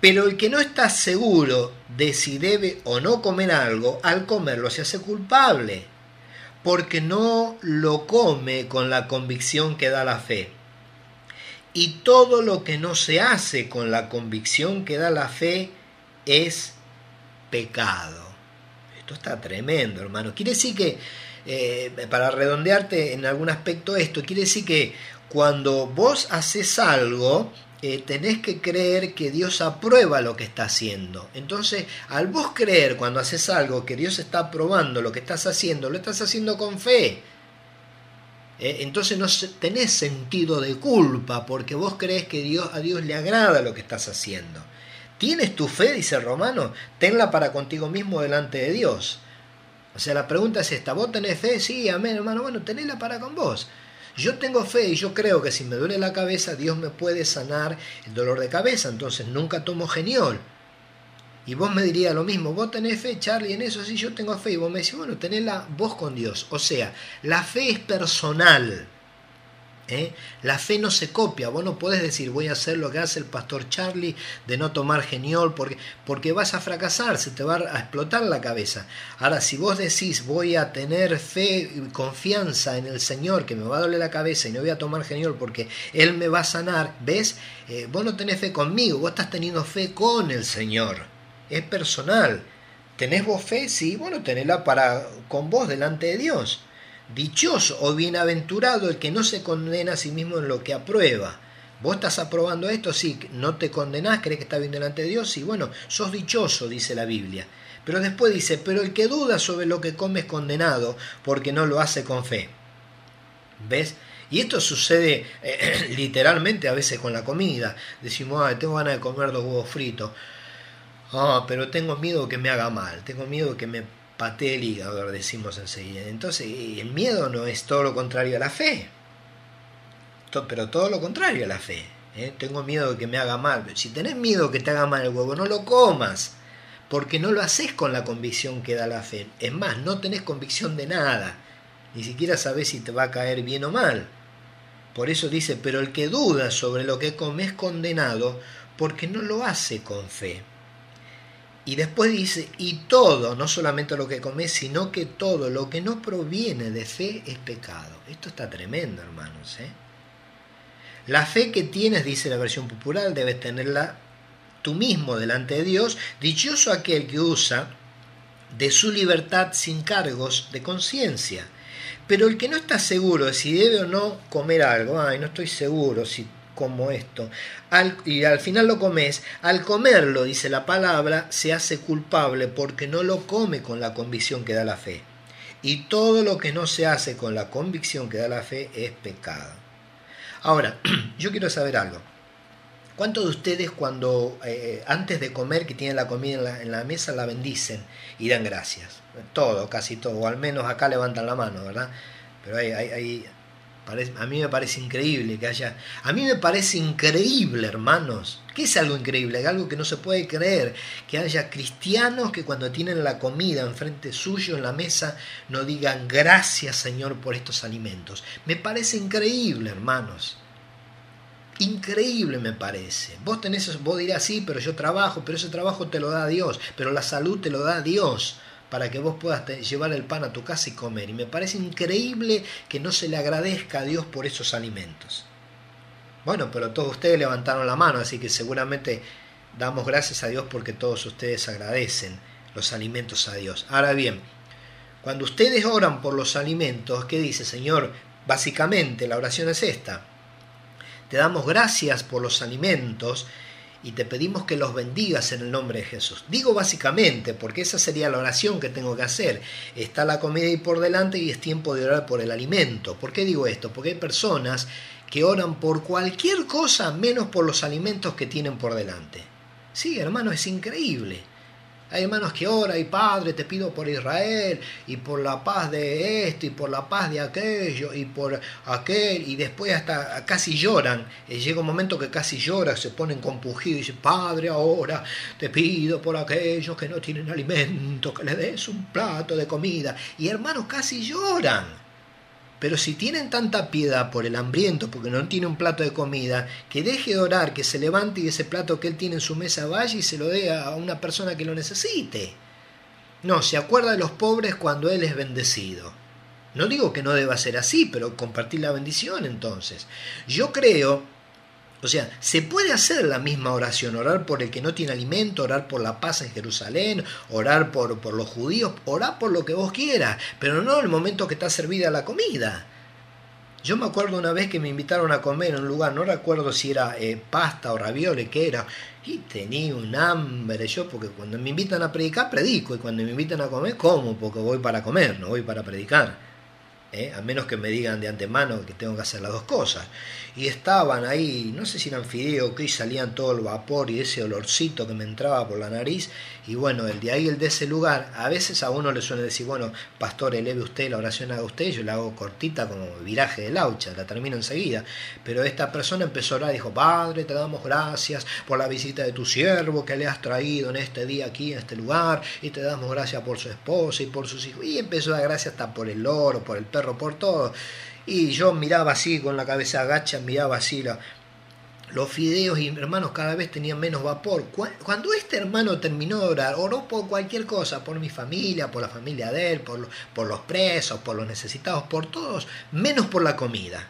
[SPEAKER 1] pero el que no está seguro de si debe o no comer algo, al comerlo se hace culpable, porque no lo come con la convicción que da la fe. Y todo lo que no se hace con la convicción que da la fe es pecado. Esto está tremendo, hermano. Quiere decir que, eh, para redondearte en algún aspecto esto, quiere decir que cuando vos haces algo, eh, tenés que creer que Dios aprueba lo que está haciendo. Entonces, al vos creer cuando haces algo que Dios está aprobando lo que estás haciendo, lo estás haciendo con fe. Eh, entonces no tenés sentido de culpa porque vos crees que Dios, a Dios le agrada lo que estás haciendo. ¿Tienes tu fe, dice romano? Tenla para contigo mismo delante de Dios. O sea, la pregunta es esta, ¿vos tenés fe? Sí, amén, hermano. Bueno, tenela para con vos. Yo tengo fe y yo creo que si me duele la cabeza, Dios me puede sanar el dolor de cabeza, entonces nunca tomo geniol. Y vos me dirías lo mismo, vos tenés fe, Charlie, en eso sí yo tengo fe. Y vos me decís, bueno, tenés la voz con Dios. O sea, la fe es personal. ¿Eh? La fe no se copia, vos no podés decir voy a hacer lo que hace el pastor Charlie de no tomar geniol porque, porque vas a fracasar, se te va a explotar la cabeza. Ahora, si vos decís voy a tener fe y confianza en el Señor que me va a doler la cabeza y no voy a tomar geniol porque Él me va a sanar, ¿ves? Eh, vos no tenés fe conmigo, vos estás teniendo fe con el Señor, es personal. ¿Tenés vos fe? Sí, bueno, tenela para, con vos delante de Dios. Dichoso o bienaventurado el que no se condena a sí mismo en lo que aprueba. Vos estás aprobando esto, sí, no te condenás, crees que está bien delante de Dios, sí, bueno, sos dichoso, dice la Biblia. Pero después dice, pero el que duda sobre lo que come es condenado porque no lo hace con fe. ¿Ves? Y esto sucede eh, literalmente a veces con la comida. Decimos, ah, tengo ganas de comer dos huevos fritos. Ah, pero tengo miedo que me haga mal, tengo miedo que me patee el hígado, decimos enseguida. Entonces, el miedo no es todo lo contrario a la fe, pero todo lo contrario a la fe. ¿eh? Tengo miedo de que me haga mal. Si tenés miedo que te haga mal el huevo, no lo comas, porque no lo haces con la convicción que da la fe. Es más, no tenés convicción de nada, ni siquiera sabés si te va a caer bien o mal. Por eso dice, pero el que duda sobre lo que come es condenado porque no lo hace con fe. Y después dice, y todo, no solamente lo que comes, sino que todo lo que no proviene de fe es pecado. Esto está tremendo, hermanos. ¿eh? La fe que tienes, dice la versión popular, debes tenerla tú mismo delante de Dios. Dichoso aquel que usa de su libertad sin cargos de conciencia. Pero el que no está seguro de si debe o no comer algo, ay, no estoy seguro si como esto. y al final lo comes, al comerlo, dice la palabra, se hace culpable porque no lo come con la convicción que da la fe. Y todo lo que no se hace con la convicción que da la fe es pecado. Ahora, yo quiero saber algo. ¿Cuántos de ustedes cuando eh, antes de comer, que tienen la comida en la, mesa, la bendicen y dan gracias? Todo, casi todo, o al menos acá levantan la mano, ¿verdad? Pero hay, hay, a mí me parece increíble que haya... A mí me parece increíble, hermanos. ¿Qué es algo increíble? Algo que no se puede creer. Que haya cristianos que cuando tienen la comida enfrente suyo en la mesa no digan gracias Señor por estos alimentos. Me parece increíble, hermanos. Increíble me parece. Vos tenés, vos dirás sí, pero yo trabajo, pero ese trabajo te lo da Dios, pero la salud te lo da Dios para que vos puedas llevar el pan a tu casa y comer. Y me parece increíble que no se le agradezca a Dios por esos alimentos. Bueno, pero todos ustedes levantaron la mano, así que seguramente damos gracias a Dios porque todos ustedes agradecen los alimentos a Dios. Ahora bien, cuando ustedes oran por los alimentos, ¿qué dice Señor? Básicamente la oración es esta. Te damos gracias por los alimentos y te pedimos que los bendigas en el nombre de Jesús. Digo básicamente, porque esa sería la oración que tengo que hacer. Está la comida ahí por delante y es tiempo de orar por el alimento. ¿Por qué digo esto? Porque hay personas que oran por cualquier cosa menos por los alimentos que tienen por delante. Sí, hermano, es increíble. Hay hermanos que oran y Padre, te pido por Israel y por la paz de esto y por la paz de aquello y por aquel y después hasta casi lloran. Eh, llega un momento que casi lloran, se ponen compugidos y dicen, Padre, ahora te pido por aquellos que no tienen alimento, que le des un plato de comida. Y hermanos casi lloran. Pero si tienen tanta piedad por el hambriento, porque no tiene un plato de comida, que deje de orar, que se levante y ese plato que él tiene en su mesa vaya y se lo dé a una persona que lo necesite. No, se acuerda de los pobres cuando él es bendecido. No digo que no deba ser así, pero compartir la bendición entonces. Yo creo o sea, se puede hacer la misma oración, orar por el que no tiene alimento, orar por la paz en Jerusalén, orar por, por los judíos, orar por lo que vos quieras, pero no en el momento que está servida la comida. Yo me acuerdo una vez que me invitaron a comer en un lugar, no recuerdo si era eh, pasta o ravioli, que era, y tenía un hambre. Yo, porque cuando me invitan a predicar, predico, y cuando me invitan a comer, como, porque voy para comer, no voy para predicar. ¿Eh? a menos que me digan de antemano que tengo que hacer las dos cosas. Y estaban ahí, no sé si eran fideos, que salían todo el vapor y ese olorcito que me entraba por la nariz. Y bueno, el de ahí, el de ese lugar, a veces a uno le suele decir, bueno, pastor, eleve usted la oración, haga usted, yo la hago cortita como viraje de laucha, la termino enseguida. Pero esta persona empezó a orar dijo, Padre, te damos gracias por la visita de tu siervo que le has traído en este día aquí, en este lugar, y te damos gracias por su esposa y por sus hijos. Y empezó a dar gracias hasta por el oro, por el perro, por todo. Y yo miraba así, con la cabeza agacha, miraba así los fideos y hermanos cada vez tenían menos vapor. Cuando este hermano terminó de orar, oró por cualquier cosa, por mi familia, por la familia de él, por, por los presos, por los necesitados, por todos, menos por la comida.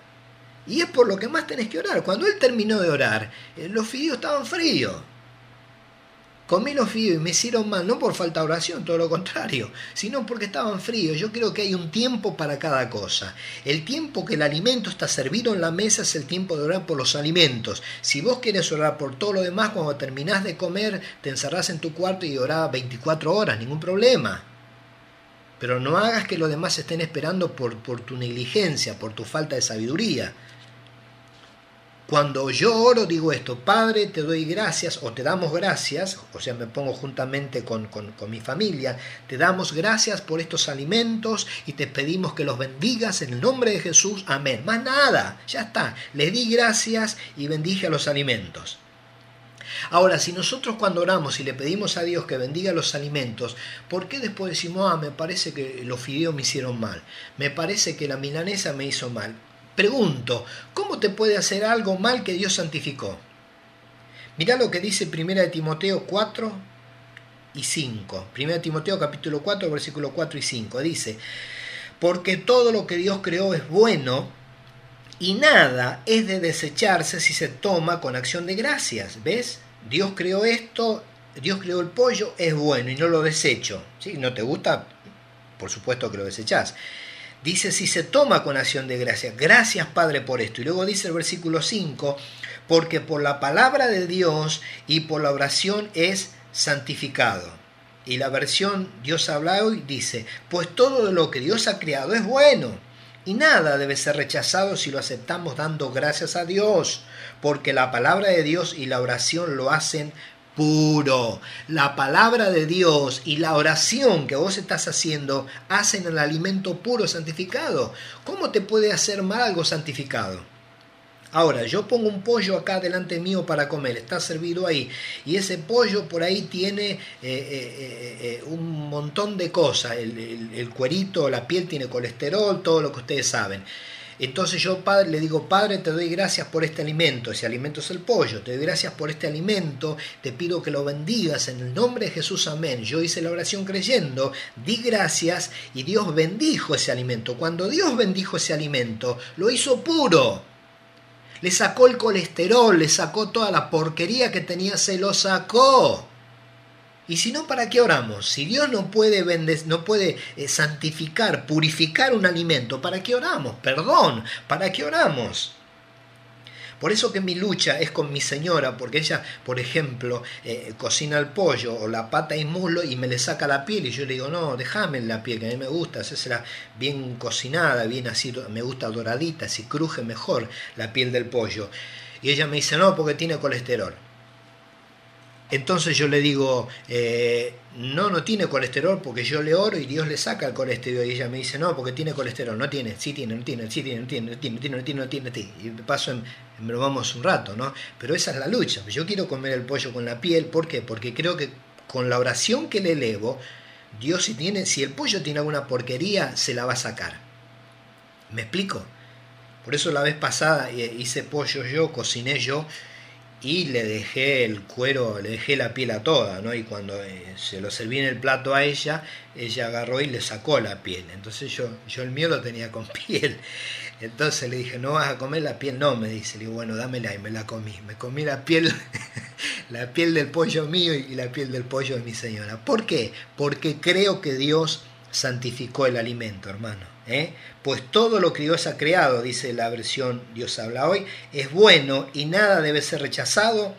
[SPEAKER 1] Y es por lo que más tenés que orar. Cuando él terminó de orar, eh, los fideos estaban fríos. Comí los fideos y me hicieron mal, no por falta de oración, todo lo contrario, sino porque estaban fríos. Yo creo que hay un tiempo para cada cosa. El tiempo que el alimento está servido en la mesa es el tiempo de orar por los alimentos. Si vos quieres orar por todo lo demás, cuando terminás de comer, te encerrás en tu cuarto y orás 24 horas, ningún problema. Pero no hagas que los demás estén esperando por, por tu negligencia, por tu falta de sabiduría. Cuando yo oro digo esto, Padre, te doy gracias o te damos gracias, o sea, me pongo juntamente con, con, mi familia, te damos gracias por estos alimentos y te pedimos que los bendigas en el nombre de Jesús, amén. Más nada, ya está, le di gracias y bendije a los alimentos. Ahora, si nosotros cuando oramos y le pedimos a Dios que bendiga los alimentos, ¿por qué después decimos, ah, me parece que los fideos me hicieron mal? Me parece que la milanesa me hizo mal. Pregunto, ¿cómo te puede hacer algo mal que Dios santificó? Mirá lo que dice 1 Timoteo 4 y 5. 1 Timoteo capítulo 4, versículo 4 y 5. Dice, porque todo lo que Dios creó es bueno y nada es de desecharse si se toma con acción de gracias. ¿Ves? Dios creó esto, Dios creó el pollo, es bueno y no lo desecho. Si ¿No te gusta? Por supuesto que lo desechás. Dice, si se toma con acción de gracia, gracias Padre por esto. Y luego dice el versículo 5, porque por la palabra de Dios y por la oración es santificado. Y la versión Dios habla hoy dice, pues todo lo que Dios ha creado es bueno. Y nada debe ser rechazado si lo aceptamos dando gracias a Dios, porque la palabra de Dios y la oración lo hacen puro. La palabra de Dios y la oración que vos estás haciendo hacen el alimento puro santificado. ¿Cómo te puede hacer mal algo santificado? Ahora, yo pongo un pollo acá delante mío para comer, está servido ahí, y ese pollo por ahí tiene eh, eh, eh, un montón de cosas, el, el cuerito, la piel tiene colesterol, todo lo que ustedes saben. Entonces yo padre, le digo, Padre, te doy gracias por este alimento. Ese alimento es el pollo. Te doy gracias por este alimento. Te pido que lo bendigas en el nombre de Jesús. Amén. Yo hice la oración creyendo, di gracias y Dios bendijo ese alimento. Cuando Dios bendijo ese alimento, lo hizo puro. Le sacó el colesterol, le sacó toda la porquería que tenía, se lo sacó. Y si no, ¿para qué oramos? Si Dios no puede, no puede eh, santificar, purificar un alimento, ¿para qué oramos? Perdón, ¿para qué oramos? Por eso que mi lucha es con mi señora, porque ella, por ejemplo, eh, cocina el pollo o la pata y muslo y me le saca la piel y yo le digo, no, déjame la piel, que a mí me gusta, será bien cocinada, bien así, me gusta doradita, así cruje mejor la piel del pollo. Y ella me dice, no, porque tiene colesterol. Entonces yo le digo, eh, no, no tiene colesterol porque yo le oro y Dios le saca el colesterol. Y ella me dice, no, porque tiene colesterol. No tiene, sí tiene, no tiene, sí tiene, no tiene, no tiene, no tiene, no tiene, no tiene. No tiene. Y paso en, vamos un rato, ¿no? Pero esa es la lucha. Yo quiero comer el pollo con la piel. ¿Por qué? Porque creo que con la oración que le elevo, Dios si tiene, si el pollo tiene alguna porquería, se la va a sacar. ¿Me explico? Por eso la vez pasada eh, hice pollo yo, cociné yo y le dejé el cuero, le dejé la piel a toda, ¿no? Y cuando eh, se lo serví en el plato a ella, ella agarró y le sacó la piel. Entonces yo, yo el mío lo tenía con piel. Entonces le dije, ¿no vas a comer la piel? No, me dice. Le digo, bueno, dámela y me la comí. Me comí la piel, la piel del pollo mío y la piel del pollo de mi señora. ¿Por qué? Porque creo que Dios santificó el alimento, hermano. ¿Eh? Pues todo lo que Dios ha creado, dice la versión Dios habla hoy, es bueno y nada debe ser rechazado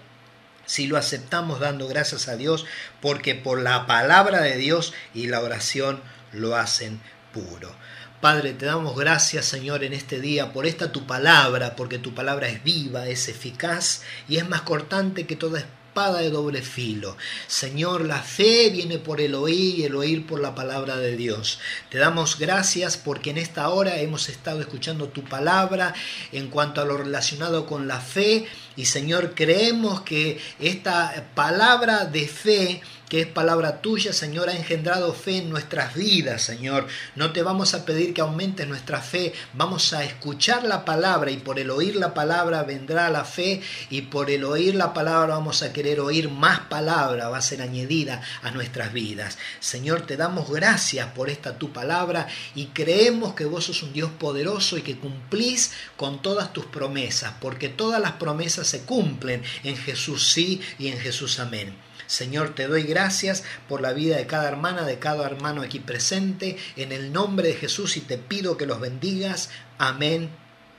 [SPEAKER 1] si lo aceptamos dando gracias a Dios, porque por la palabra de Dios y la oración lo hacen puro. Padre, te damos gracias, Señor, en este día por esta tu palabra, porque tu palabra es viva, es eficaz y es más cortante que toda de doble filo. Señor, la fe viene por el oír y el oír por la palabra de Dios. Te damos gracias porque en esta hora hemos estado escuchando tu palabra en cuanto a lo relacionado con la fe Y Señor, creemos que esta palabra de fe que es palabra tuya, Señor, ha engendrado fe en nuestras vidas, Señor. No te vamos a pedir que aumentes nuestra fe, vamos a escuchar la palabra y por el oír la palabra vendrá la fe y por el oír la palabra vamos a querer oír más palabra, va a ser añadida a nuestras vidas. Señor, te damos gracias por esta tu palabra y creemos que vos sos un Dios poderoso y que cumplís con todas tus promesas, porque todas las promesas se cumplen en Jesús sí y en Jesús amén. Señor, te doy gracias por la vida de cada hermana, de cada hermano aquí presente, en el nombre de Jesús y te pido que los bendigas. Amén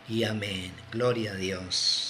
[SPEAKER 1] y amén. Gloria a Dios.